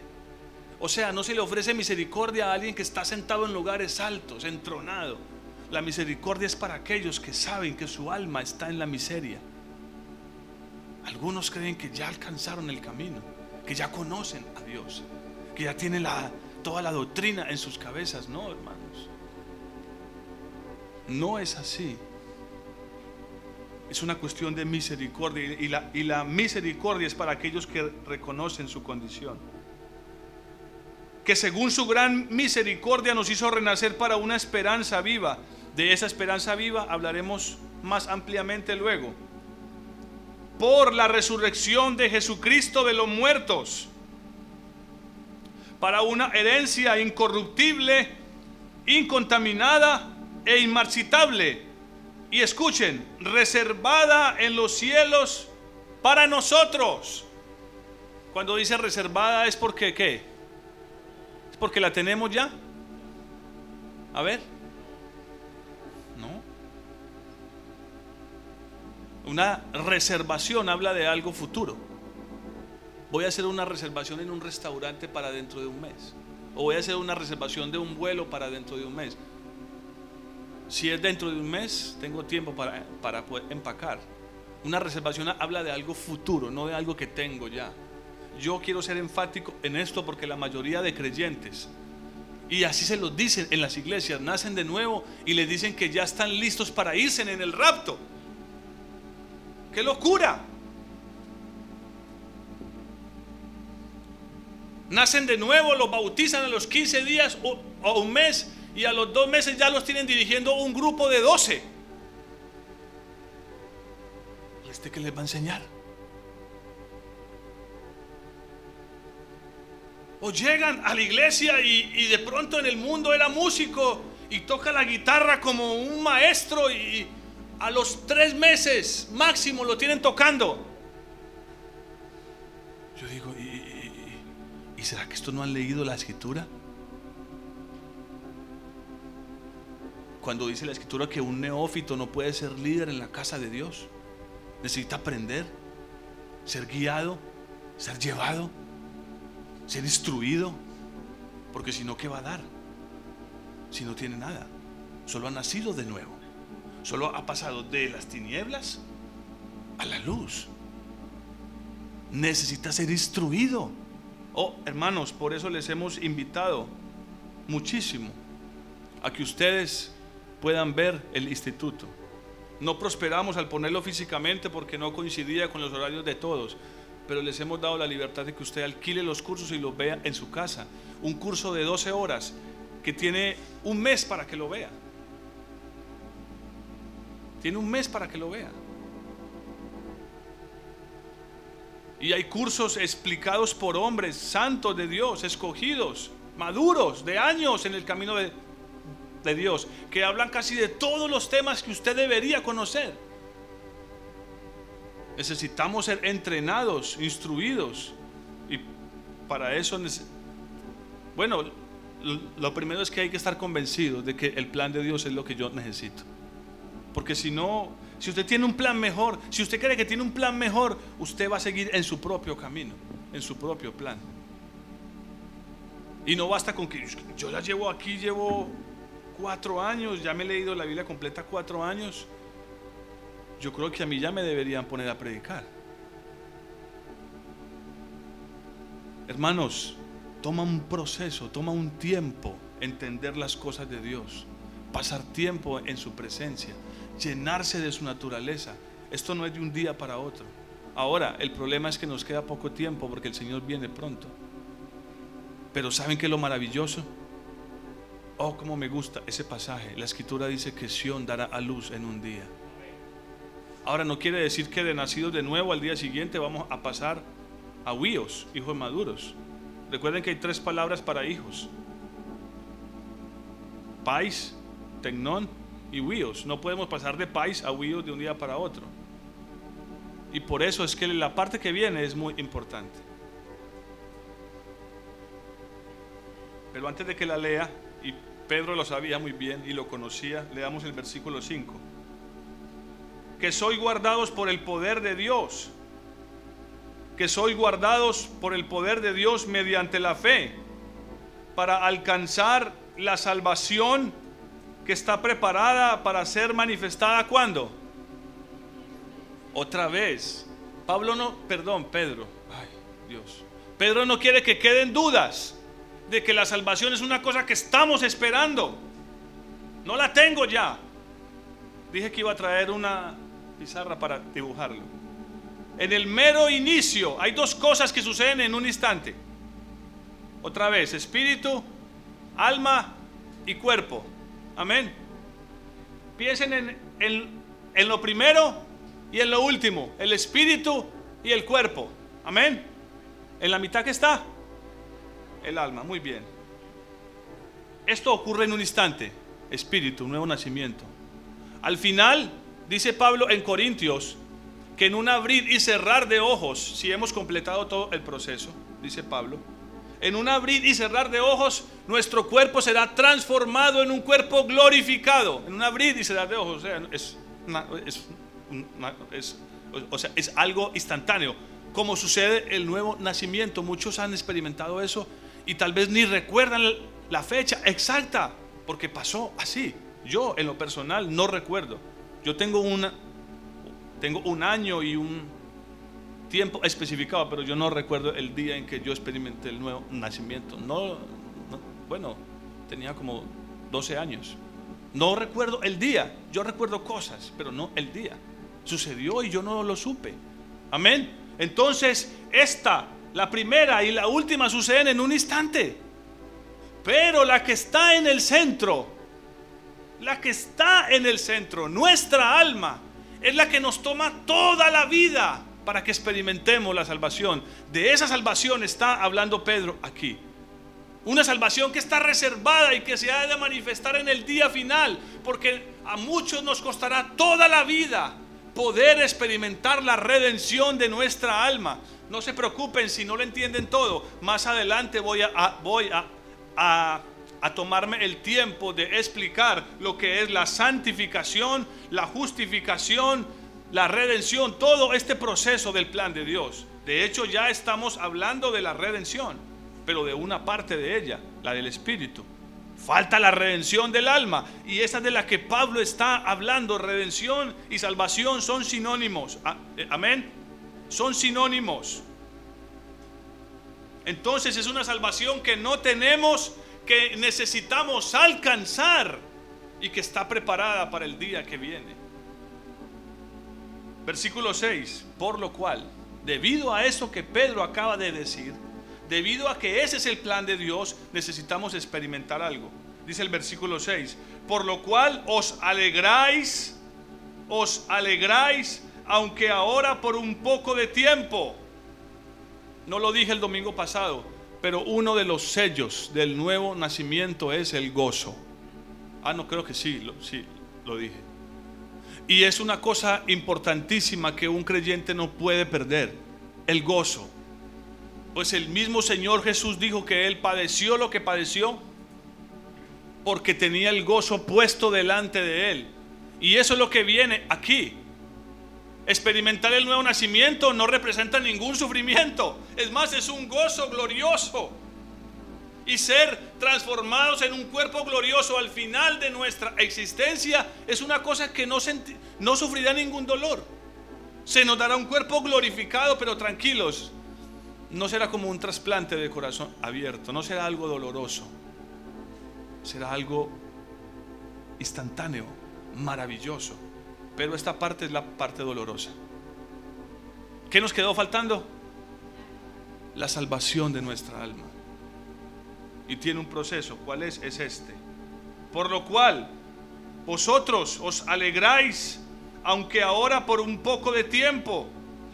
O sea, no se le ofrece misericordia a alguien que está sentado en lugares altos, entronado. La misericordia es para aquellos que saben que su alma está en la miseria. Algunos creen que ya alcanzaron el camino, que ya conocen a Dios, que ya tienen toda la doctrina en sus cabezas. No, hermanos. No es así. Es una cuestión de misericordia y la misericordia es para aquellos que reconocen su condición. Que según su gran misericordia nos hizo renacer para una esperanza viva de esa esperanza viva hablaremos más ampliamente luego. Por la resurrección de Jesucristo de los muertos, para una herencia incorruptible, incontaminada e inmarcitable. Y escuchen, reservada en los cielos para nosotros Cuando dice reservada es porque qué? ¿Es porque la tenemos ya? A ver. Una reservación habla de algo futuro. Voy a hacer una reservación en un restaurante para dentro de un mes. O voy a hacer una reservación de un vuelo para dentro de un mes. Si es dentro de un mes, tengo tiempo para, para poder empacar. Una reservación habla de algo futuro, no de algo que tengo ya. Yo quiero ser enfático en esto porque la mayoría de creyentes y así se los dicen en las iglesias, nacen de nuevo y les dicen que ya están listos para irse en el rapto. ¡Qué locura! Nacen de nuevo, los bautizan a los 15 días o, un mes y a los dos meses ya los tienen dirigiendo un grupo de 12. ¿Y este qué les va a enseñar? O llegan a la iglesia y, de pronto en el mundo era músico y toca la guitarra como un maestro y a los tres meses máximo lo tienen tocando. Yo digo, ¿y, será que esto no han leído la escritura? Cuando dice la escritura que un neófito no puede ser líder en la casa de Dios, necesita aprender, ser guiado, ser llevado ser instruido, porque si no, ¿qué va a dar? Si no tiene nada, solo ha nacido de nuevo, solo ha pasado de las tinieblas a la luz. Necesita ser instruido. Oh, hermanos, por eso les hemos invitado muchísimo a que ustedes puedan ver el instituto. No prosperamos al ponerlo físicamente porque no coincidía con los horarios de todos, pero les hemos dado la libertad de que usted alquile los cursos y los vea en su casa. Un curso de 12 horas que tiene un mes para que lo vea. Tiene un mes para que lo vea. Y hay cursos explicados por hombres santos de Dios, escogidos, maduros, de años en el camino de, de Dios, que hablan casi de todos los temas que usted debería conocer. Necesitamos ser entrenados, instruidos. Y para eso, bueno, lo primero es que hay que estar convencidos de que el plan de Dios es lo que yo necesito. Porque si no, si usted tiene un plan mejor, si usted cree que tiene un plan mejor, usted va a seguir en su propio camino, en su propio plan. Y no basta con que yo ya llevo aquí, llevo cuatro años, ya me he leído la Biblia completa cuatro años yo creo que a mí ya me deberían poner a predicar. Hermanos, toma un proceso, toma un tiempo entender las cosas de Dios, pasar tiempo en su presencia, llenarse de su naturaleza. Esto no es de un día para otro. Ahora, el problema es que nos queda poco tiempo porque el Señor viene pronto. Pero ¿saben qué es lo maravilloso? Oh, cómo me gusta ese pasaje. La escritura dice que Sión dará a luz en un día. Ahora no quiere decir que de nacidos de nuevo al día siguiente vamos a pasar a huíos, hijos maduros. Recuerden que hay tres palabras para hijos. Pais, tecnón y huíos. No podemos pasar de pais a huíos de un día para otro. Y por eso es que la parte que viene es muy importante. Pero antes de que la lea, y Pedro lo sabía muy bien y lo conocía, leamos el versículo 5 que soy guardados por el poder de Dios, que soy guardados por el poder de Dios mediante la fe, para alcanzar la salvación que está preparada para ser manifestada cuando? Otra vez. Pablo no, perdón, Pedro. Ay, Dios. Pedro no quiere que queden dudas de que la salvación es una cosa que estamos esperando. No la tengo ya. Dije que iba a traer una pizarra para dibujarlo. En el mero inicio hay dos cosas que suceden en un instante. Otra vez, espíritu, alma y cuerpo. Amén. Piensen en, en lo primero y en lo último, el espíritu y el cuerpo. Amén. En la mitad que está el alma. Muy bien. Esto ocurre en un instante. Espíritu, nuevo nacimiento. Al final Dice Pablo en Corintios que en un abrir y cerrar de ojos, si hemos completado todo el proceso, dice Pablo, en un abrir y cerrar de ojos, nuestro cuerpo será transformado en un cuerpo glorificado. En un abrir y cerrar de ojos, o sea, es, algo instantáneo. Como sucede el nuevo nacimiento, muchos han experimentado eso y tal vez ni recuerdan la fecha exacta, porque pasó así. Yo en lo personal no recuerdo. Yo tengo una, tengo un año y un tiempo especificado, pero yo no recuerdo el día en que yo experimenté el nuevo nacimiento. No, bueno, tenía como 12 años. No recuerdo el día, yo recuerdo cosas, pero no el día. Sucedió y yo no lo supe. Amén. Entonces, esta, la primera y la última suceden en un instante. Pero la que está en el centro, la que está en el centro, nuestra alma, es la que nos toma toda la vida para que experimentemos la salvación. De esa salvación está hablando Pedro aquí. Una salvación que está reservada y que se ha de manifestar en el día final, porque a muchos nos costará toda la vida poder experimentar la redención de nuestra alma. No se preocupen si no lo entienden todo. Más adelante voy a, a tomarme el tiempo de explicar lo que es la santificación, la justificación, la redención, todo este proceso del plan de Dios. De hecho, ya estamos hablando de la redención, pero de una parte de ella, la del Espíritu. Falta la redención del alma y esa de la que Pablo está hablando, redención y salvación son sinónimos. Ah, eh, amén. Son sinónimos. Entonces es una salvación que no tenemos que necesitamos alcanzar y que está preparada para el día que viene. Versículo 6, por lo cual, debido a eso que Pedro acaba de decir, debido a que ese es el plan de Dios, necesitamos experimentar algo. Dice el versículo 6, por lo cual os alegráis, os alegráis, aunque ahora por un poco de tiempo. No lo dije el domingo pasado, pero uno de los sellos del nuevo nacimiento es el gozo. Ah, no creo que sí, lo, sí, lo dije. Y es una cosa importantísima que un creyente no puede perder, el gozo. Pues el mismo Señor Jesús dijo que Él padeció lo que padeció porque tenía el gozo puesto delante de Él. Y eso es lo que viene aquí. Experimentar el nuevo nacimiento no representa ningún sufrimiento. Es más, es un gozo glorioso. Y ser transformados en un cuerpo glorioso al final de nuestra existencia es una cosa que no, sufrirá ningún dolor. Se nos dará un cuerpo glorificado, pero tranquilos. No será como un trasplante de corazón abierto, no será algo doloroso. Será algo instantáneo, maravilloso. Pero esta parte es la parte dolorosa. ¿Qué nos quedó faltando? La salvación de nuestra alma. Y tiene un proceso. ¿Cuál es? Es este. Por lo cual, vosotros os alegráis, aunque ahora por un poco de tiempo,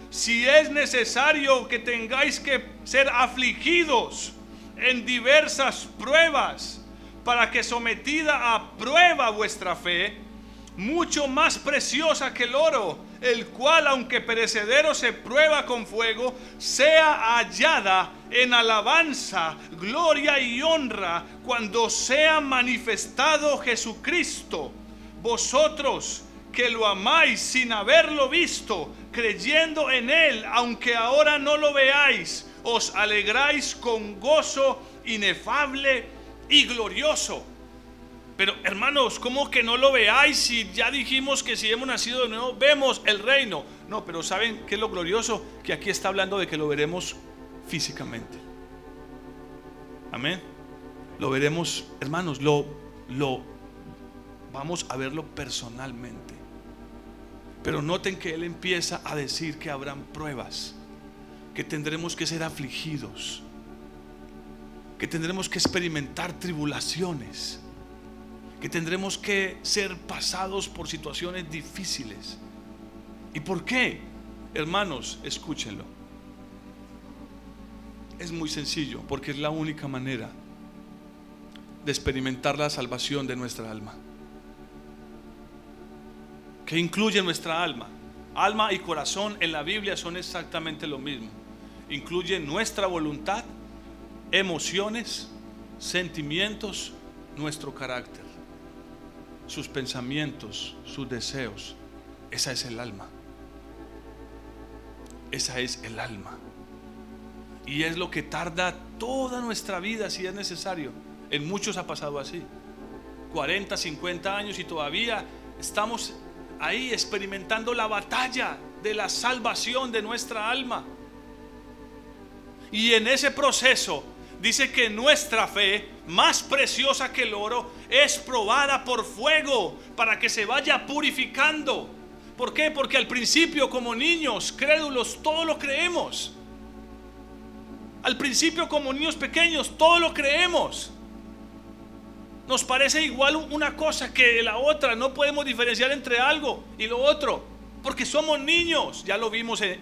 si es necesario que tengáis que ser afligidos en diversas pruebas, para que sometida a prueba vuestra fe, mucho más preciosa que el oro, el cual, aunque perecedero se prueba con fuego, sea hallada en alabanza, gloria y honra cuando sea manifestado Jesucristo. Vosotros que lo amáis sin haberlo visto, creyendo en Él, aunque ahora no lo veáis, os alegráis con gozo inefable y glorioso pero hermanos, ¿cómo que no lo veáis si ya dijimos que si hemos nacido de nuevo vemos el reino? No, pero ¿saben qué es lo glorioso? Que aquí está hablando de que lo veremos físicamente. Amén. Lo veremos, hermanos, lo, lo vamos a verlo personalmente. Pero noten que Él empieza a decir que habrán pruebas, que tendremos que ser afligidos, que tendremos que experimentar tribulaciones que tendremos que ser pasados por situaciones difíciles. ¿Y por qué? Hermanos, escúchenlo. Es muy sencillo, porque es la única manera de experimentar la salvación de nuestra alma. ¿Qué incluye nuestra alma? Alma y corazón en la Biblia son exactamente lo mismo. Incluye nuestra voluntad, emociones, sentimientos, nuestro carácter, sus pensamientos, sus deseos. Esa es el alma. Esa es el alma. Y es lo que tarda toda nuestra vida si es necesario. En muchos ha pasado así. 40, 50 años y todavía estamos ahí experimentando la batalla de la salvación de nuestra alma. Y en ese proceso dice que nuestra fe, más preciosa que el oro, es probada por fuego para que se vaya purificando. ¿Por qué? Porque al principio como niños crédulos todo lo creemos. Al principio como niños pequeños todo lo creemos. Nos parece igual una cosa que la otra. No podemos diferenciar entre algo y lo otro. Porque somos niños. Ya lo vimos en,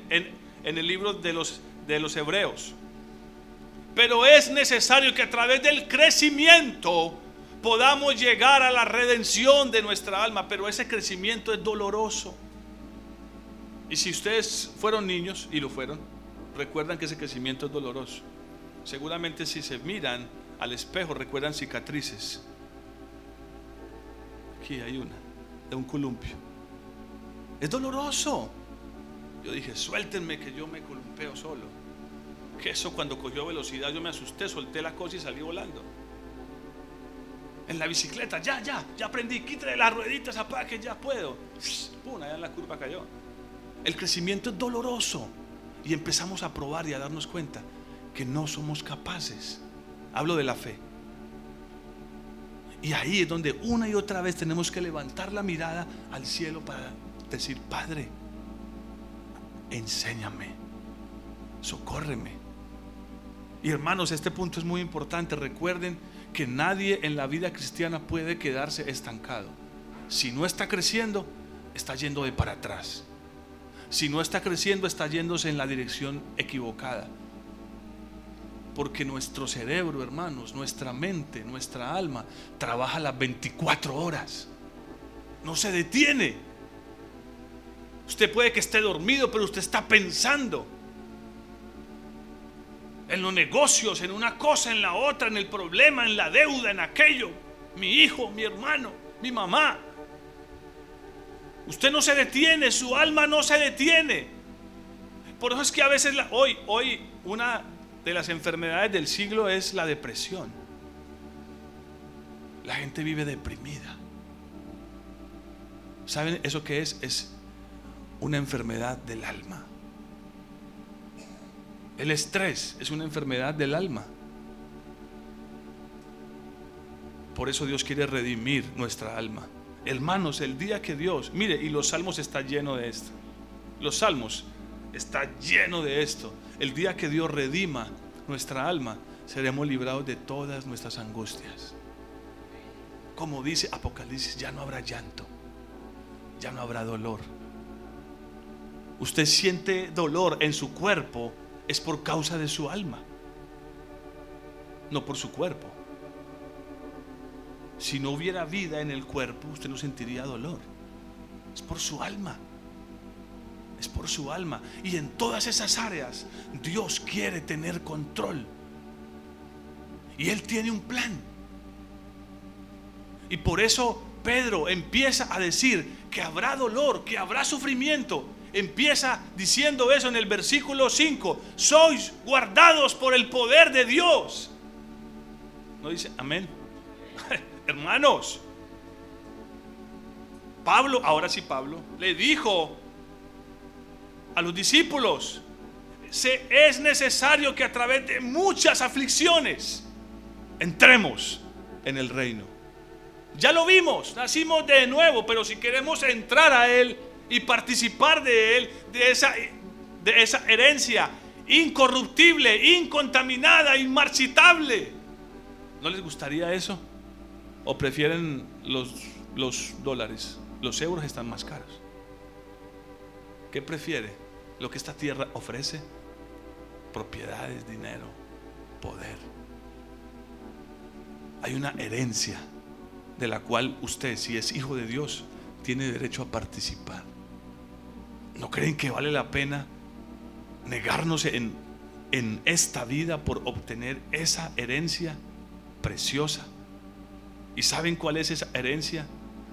el libro de los, de los hebreos. Pero es necesario que a través del crecimiento podamos llegar a la redención de nuestra alma. Pero ese crecimiento es doloroso. Y si ustedes fueron niños, y lo fueron, recuerdan que ese crecimiento es doloroso. Seguramente si se miran al espejo recuerdan cicatrices. Aquí hay una, de un columpio. Es doloroso. Yo dije, suéltenme que yo me columpeo solo. Que eso cuando cogió velocidad yo me asusté, solté la cosa y salí volando. En la bicicleta, ya, ya, ya aprendí, quítale las rueditas para que ya puedo. Pum, allá en la curva cayó. El crecimiento es doloroso y empezamos a probar y a darnos cuenta que no somos capaces. Hablo de la fe. Y ahí es donde una y otra vez tenemos que levantar la mirada al cielo para decir, Padre, enséñame, socórreme. Y hermanos, este punto es muy importante. Recuerden que nadie en la vida cristiana puede quedarse estancado. Si no está creciendo, está yendo de para atrás. Si no está creciendo, está yéndose en la dirección equivocada. Porque nuestro cerebro, hermanos, nuestra mente, nuestra alma, trabaja las 24 horas. No se detiene. Usted puede que esté dormido, pero usted está pensando en los negocios, en una cosa, en la otra, en el problema, en la deuda, en aquello. Mi hijo, mi hermano, mi mamá. Usted no se detiene, su alma no se detiene. Por eso es que a veces hoy, hoy una de las enfermedades del siglo es la depresión. La gente vive deprimida. ¿Saben eso qué es? Es una enfermedad del alma. El estrés es una enfermedad del alma. Por eso Dios quiere redimir nuestra alma. Hermanos, el día que Dios, mire, y los salmos está lleno de esto. Los salmos está lleno de esto. El día que Dios redima nuestra alma, seremos librados de todas nuestras angustias. Como dice Apocalipsis, ya no habrá llanto, ya no habrá dolor. Usted siente dolor en su cuerpo, es por causa de su alma, no por su cuerpo. Si no hubiera vida en el cuerpo, usted no sentiría dolor. Es por su alma. Es por su alma. Y en todas esas áreas Dios quiere tener control. Y Él tiene un plan. Y por eso Pedro empieza a decir que habrá dolor, que habrá sufrimiento. Empieza diciendo eso en el versículo 5. Sois guardados por el poder de Dios. No dice amén. Hermanos, Pablo, ahora sí Pablo, le dijo a los discípulos, se, es necesario que a través de muchas aflicciones entremos en el reino. Ya lo vimos, nacimos de nuevo, pero si queremos entrar a Él y participar de Él, de esa, de esa herencia incorruptible, incontaminada, inmarchitable, ¿no les gustaría eso? ¿O prefieren los, los dólares? Los euros están más caros. ¿Qué prefiere? Lo que esta tierra ofrece. Propiedades, dinero, poder. Hay una herencia de la cual usted, si es hijo de Dios, tiene derecho a participar. ¿No creen que vale la pena negarnos en, en esta vida por obtener esa herencia preciosa? ¿Y saben cuál es esa herencia?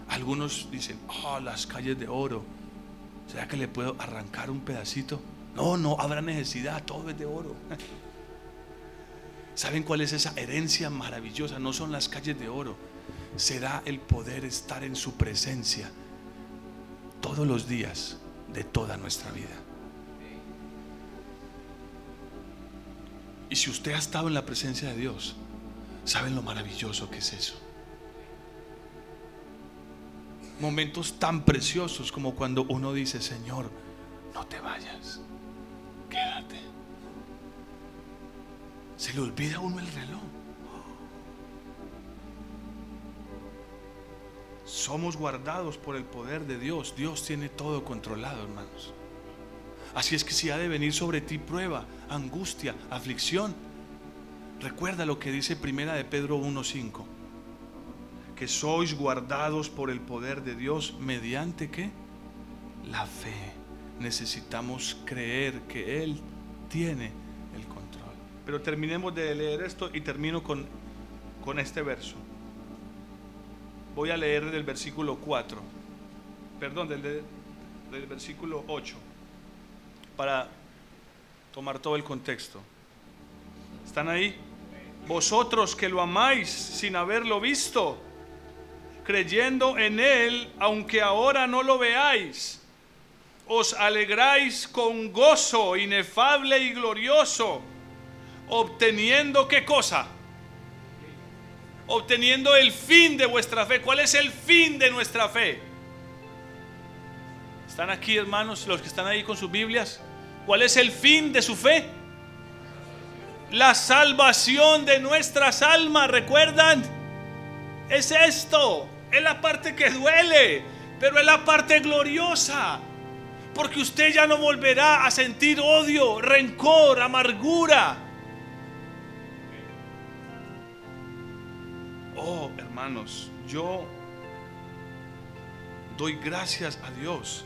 Algunos dicen, oh, las calles de oro. ¿Será que le puedo arrancar un pedacito? No, no habrá necesidad, todo es de oro. ¿Saben cuál es esa herencia maravillosa? No son las calles de oro. Será el poder estar en su presencia todos los días de toda nuestra vida. Y si usted ha estado en la presencia de Dios, ¿saben lo maravilloso que es eso? Momentos tan preciosos como cuando uno dice, Señor, no te vayas, quédate. Se le olvida a uno el reloj. Somos guardados por el poder de Dios. Dios tiene todo controlado, hermanos. Así es que si ha de venir sobre ti prueba, angustia, aflicción, recuerda lo que dice Primera de Pedro 1:5, que sois guardados por el poder de Dios mediante qué? La fe. Necesitamos creer que él tiene el control. Pero terminemos de leer esto y termino con con este verso. Voy a leer del versículo 4, perdón, del, del versículo 8, para tomar todo el contexto. ¿Están ahí? Vosotros que lo amáis sin haberlo visto, creyendo en Él, aunque ahora no lo veáis, os alegráis con gozo inefable y glorioso, obteniendo qué cosa? Obteniendo el fin de vuestra fe. ¿Cuál es el fin de nuestra fe? ¿Están aquí, hermanos, los que están ahí con sus Biblias? ¿Cuál es el fin de su fe? La salvación de nuestras almas, ¿recuerdan? Es esto, es la parte que duele, pero es la parte gloriosa. Porque usted ya no volverá a sentir odio, rencor, amargura Oh, hermanos, yo doy gracias a Dios.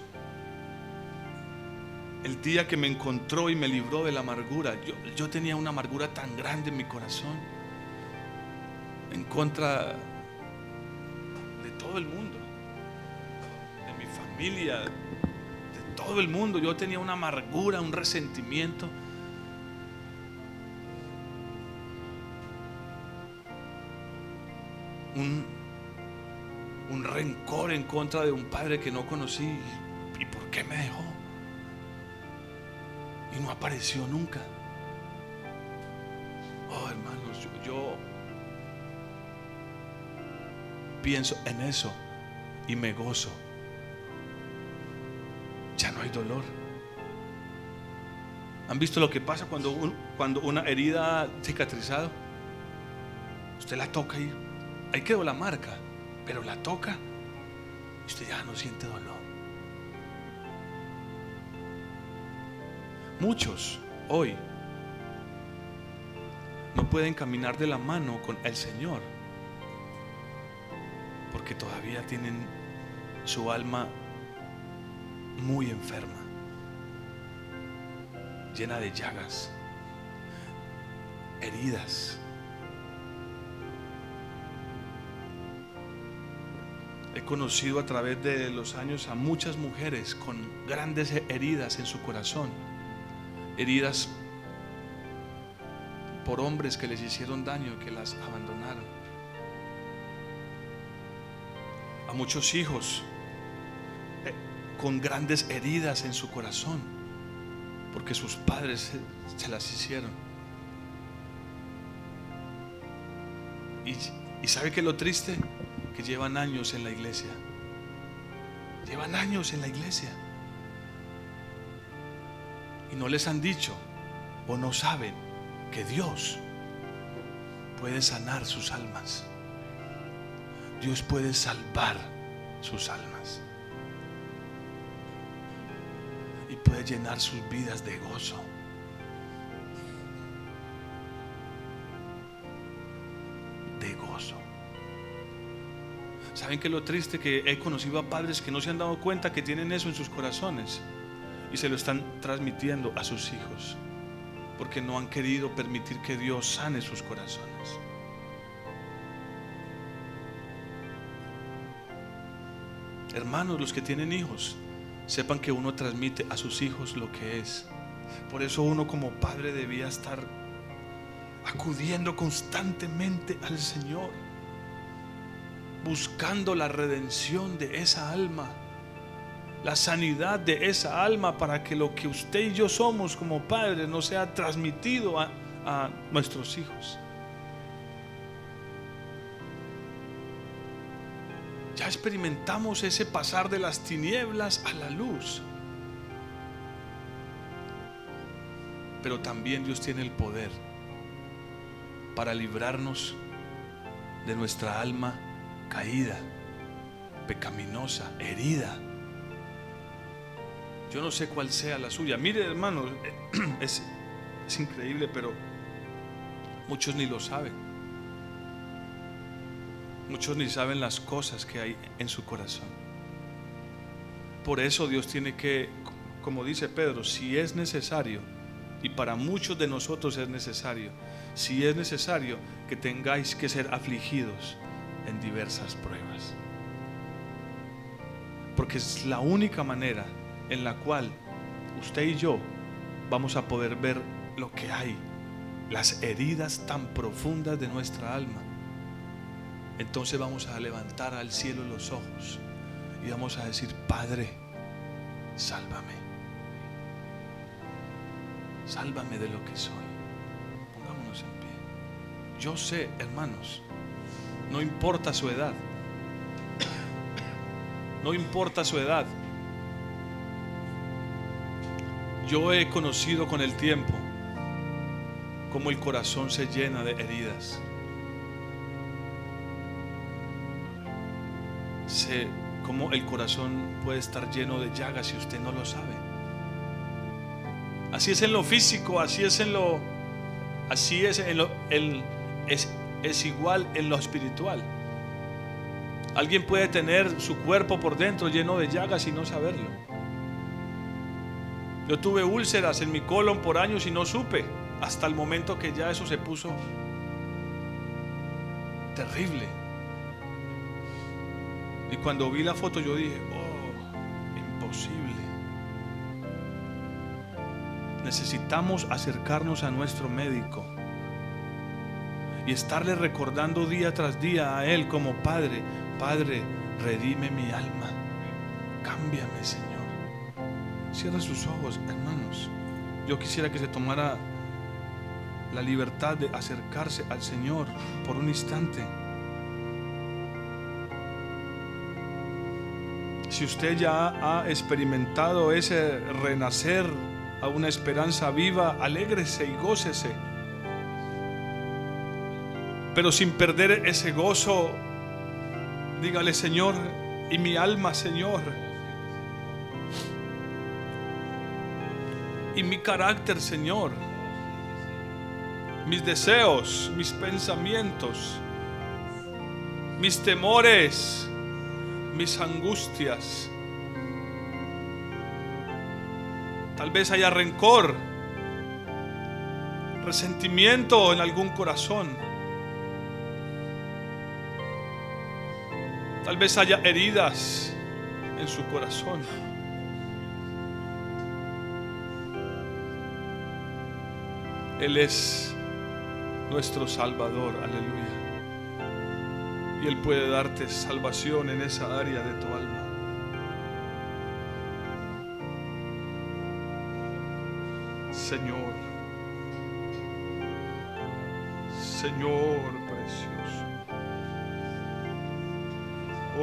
El día que me encontró y me libró de la amargura, yo, tenía una amargura tan grande en mi corazón, en contra de todo el mundo, de mi familia, de todo el mundo. Yo tenía una amargura, un resentimiento. Un, un rencor en contra de un padre que no conocí. ¿Y por qué me dejó? Y no apareció nunca. Oh, hermanos, yo, pienso en eso y me gozo. Ya no hay dolor. ¿Han visto lo que pasa cuando, cuando una herida cicatrizado? Usted la toca y ahí quedó la marca, pero la toca y usted ya no siente dolor. Muchos hoy no pueden caminar de la mano con el Señor porque todavía tienen su alma muy enferma, llena de llagas, heridas Conocido a través de los años a muchas mujeres con grandes heridas en su corazón, heridas por hombres que les hicieron daño que las abandonaron. A muchos hijos eh, con grandes heridas en su corazón porque sus padres se, las hicieron. Y, y sabe que lo triste que llevan años en la iglesia. Llevan años en la iglesia. Y no les han dicho o no saben que Dios puede sanar sus almas. Dios puede salvar sus almas. Y puede llenar sus vidas de gozo. ¿Saben que lo triste que he conocido a padres que no se han dado cuenta que tienen eso en sus corazones? y se lo están transmitiendo a sus hijos porque no han querido permitir que Dios sane sus corazones. Hermanos, los que tienen hijos, sepan que uno transmite a sus hijos lo que es. Por eso uno como padre debía estar acudiendo constantemente al Señor, buscando la redención de esa alma, la sanidad de esa alma para que lo que usted y yo somos como padres no sea transmitido a, a nuestros hijos. Ya experimentamos ese pasar de las tinieblas a la luz. Pero también Dios tiene el poder para librarnos de nuestra alma caída, pecaminosa, herida. Yo no sé cuál sea la suya. Mire, hermano, es, es increíble, pero muchos ni lo saben. Muchos ni saben las cosas que hay en su corazón. Por eso Dios tiene que, como dice Pedro, si es necesario, y para muchos de nosotros es necesario, si es necesario que tengáis que ser afligidos en diversas pruebas. Porque es la única manera en la cual usted y yo vamos a poder ver lo que hay, las heridas tan profundas de nuestra alma entonces vamos a levantar al cielo los ojos y vamos a decir, Padre, sálvame. Sálvame de lo que soy. Pongámonos en pie. Yo sé, hermanos, no importa su edad. No importa su edad. Yo he conocido con el tiempo cómo el corazón se llena de heridas. sé cómo el corazón puede estar lleno de llagas si usted no lo sabe. Así es en lo físico, así es en lo, así es en lo, es, es igual en lo espiritual. Alguien puede tener su cuerpo por dentro lleno de llagas y no saberlo. Yo tuve úlceras en mi colon por años y no supe, hasta el momento que ya eso se puso terrible. Y cuando vi la foto yo dije, oh, imposible. Necesitamos acercarnos a nuestro médico y estarle recordando día tras día a Él como Padre, Padre, redime mi alma, cámbiame Señor. Cierra sus ojos, hermanos. Yo quisiera que se tomara la libertad de acercarse al Señor por un instante. Si usted ya ha experimentado ese renacer a una esperanza viva, alégrese y gócese. Pero sin perder ese gozo, dígale, Señor, y mi alma, Señor, y mi carácter, Señor, mis deseos, mis pensamientos, mis temores, mis angustias. Tal vez haya rencor, resentimiento en algún corazón. Tal vez haya heridas en su corazón. Él es nuestro Salvador, aleluya y Él puede darte salvación en esa área de tu alma. Señor, Señor precioso.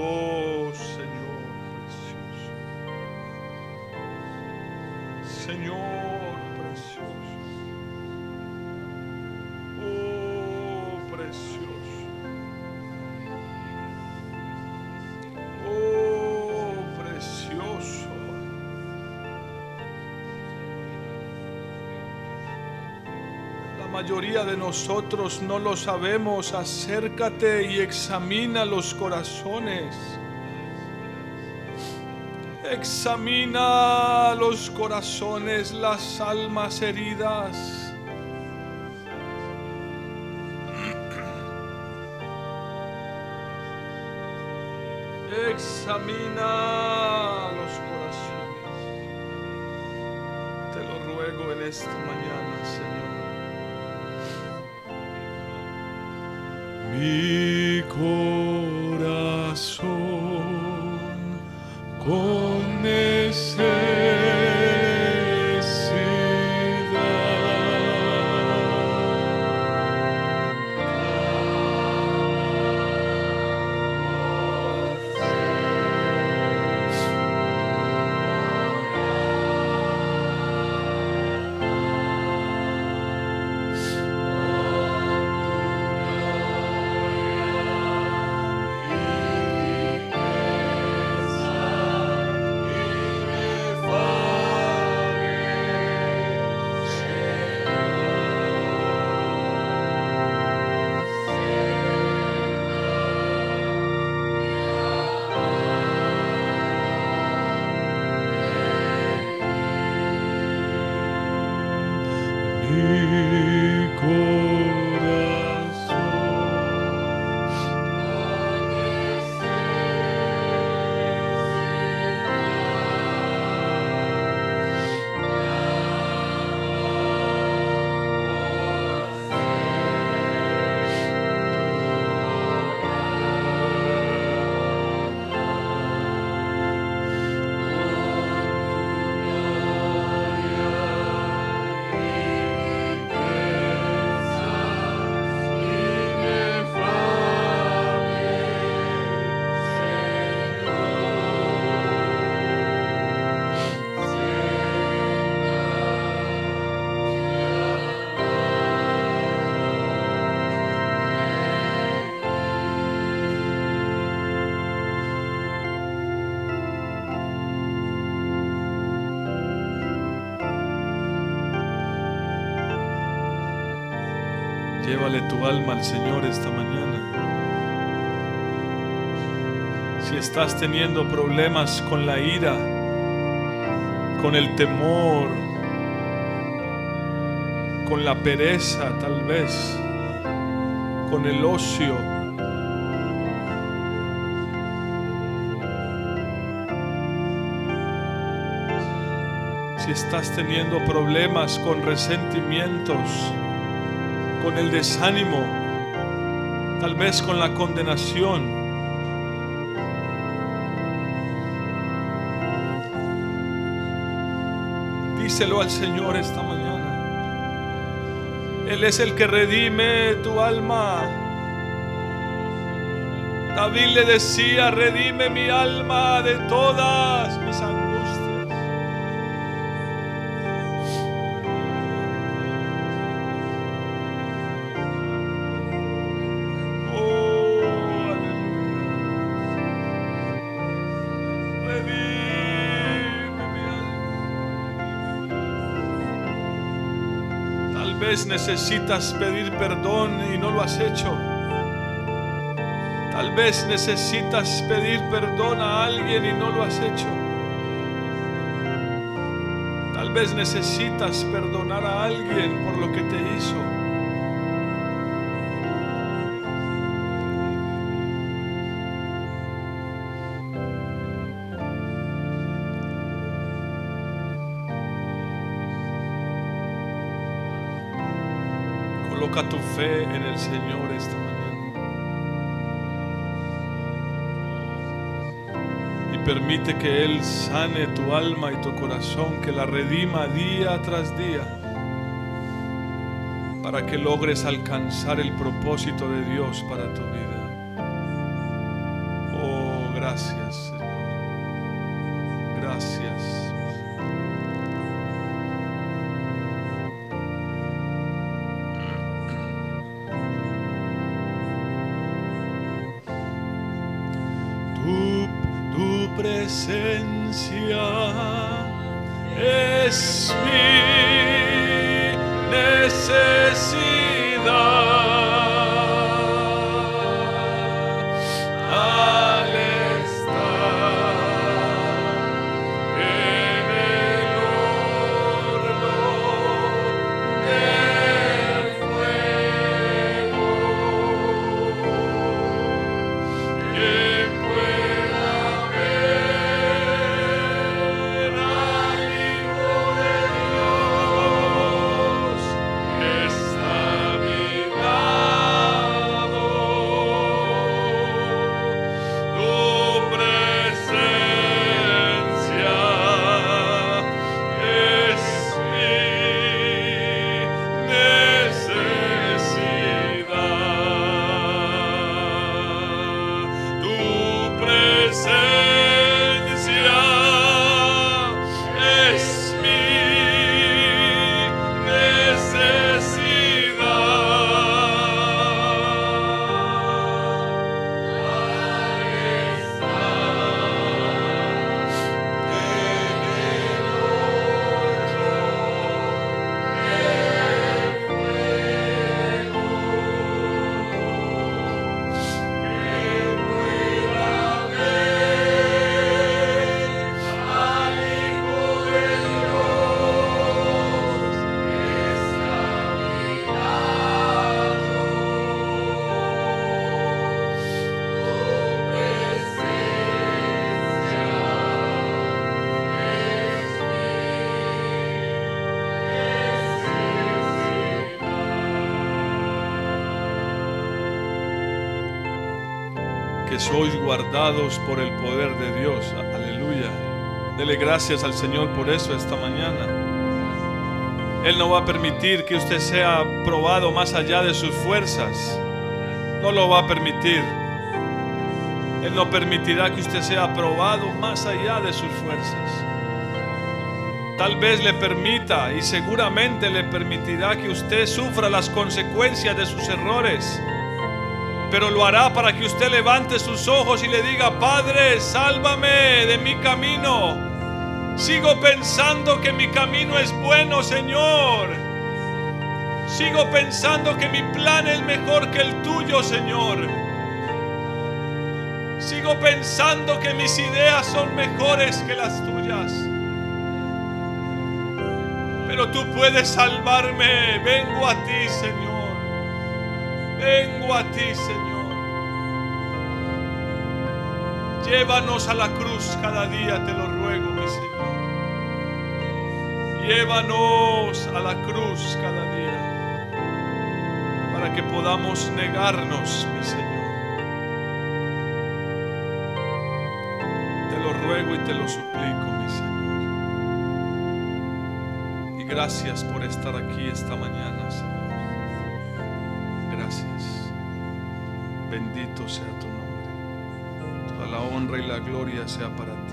Oh Señor precioso. Señor mayoría de nosotros no lo sabemos. Acércate y examina los corazones. Examina los corazones, las almas heridas. Examina Mi corazón Llévale tu alma al Señor esta mañana. Si estás teniendo problemas con la ira, con el temor, con la pereza tal vez, con el ocio, si estás teniendo problemas con resentimientos, con el desánimo, tal vez con la condenación. Díselo al Señor esta mañana. Él es el que redime tu alma. David le decía, redime mi alma de todas mis angustias. Vez necesitas pedir perdón y no lo has hecho. Tal vez necesitas pedir perdón a alguien y no lo has hecho. Tal vez necesitas perdonar a alguien por lo que te hizo. Fe en el Señor esta mañana. Y permite que Él sane tu alma y tu corazón, que la redima día tras día, para que logres alcanzar el propósito de Dios para tu vida. Oh, gracias. Guardados por el poder de Dios. Aleluya. Dele gracias al Señor por eso esta mañana. Él no va a permitir que usted sea probado más allá de sus fuerzas. No lo va a permitir. Él no permitirá que usted sea probado más allá de sus fuerzas. Tal vez le permita y seguramente le permitirá que usted sufra las consecuencias de sus errores. Pero lo hará para que usted levante sus ojos y le diga, Padre, sálvame de mi camino. Sigo pensando que mi camino es bueno, Señor. Sigo pensando que mi plan es mejor que el tuyo, Señor. Sigo pensando que mis ideas son mejores que las tuyas pero tú puedes salvarme. Vengo a ti, Señor. Vengo a ti, Señor. Llévanos a la cruz cada día, te lo ruego, mi Señor. Llévanos a la cruz cada día para que podamos negarnos, mi Señor. Te lo ruego y te lo suplico, mi Señor. Gracias por estar aquí esta mañana, Señor. Bendito sea tu nombre. Toda la honra y la gloria sea para ti.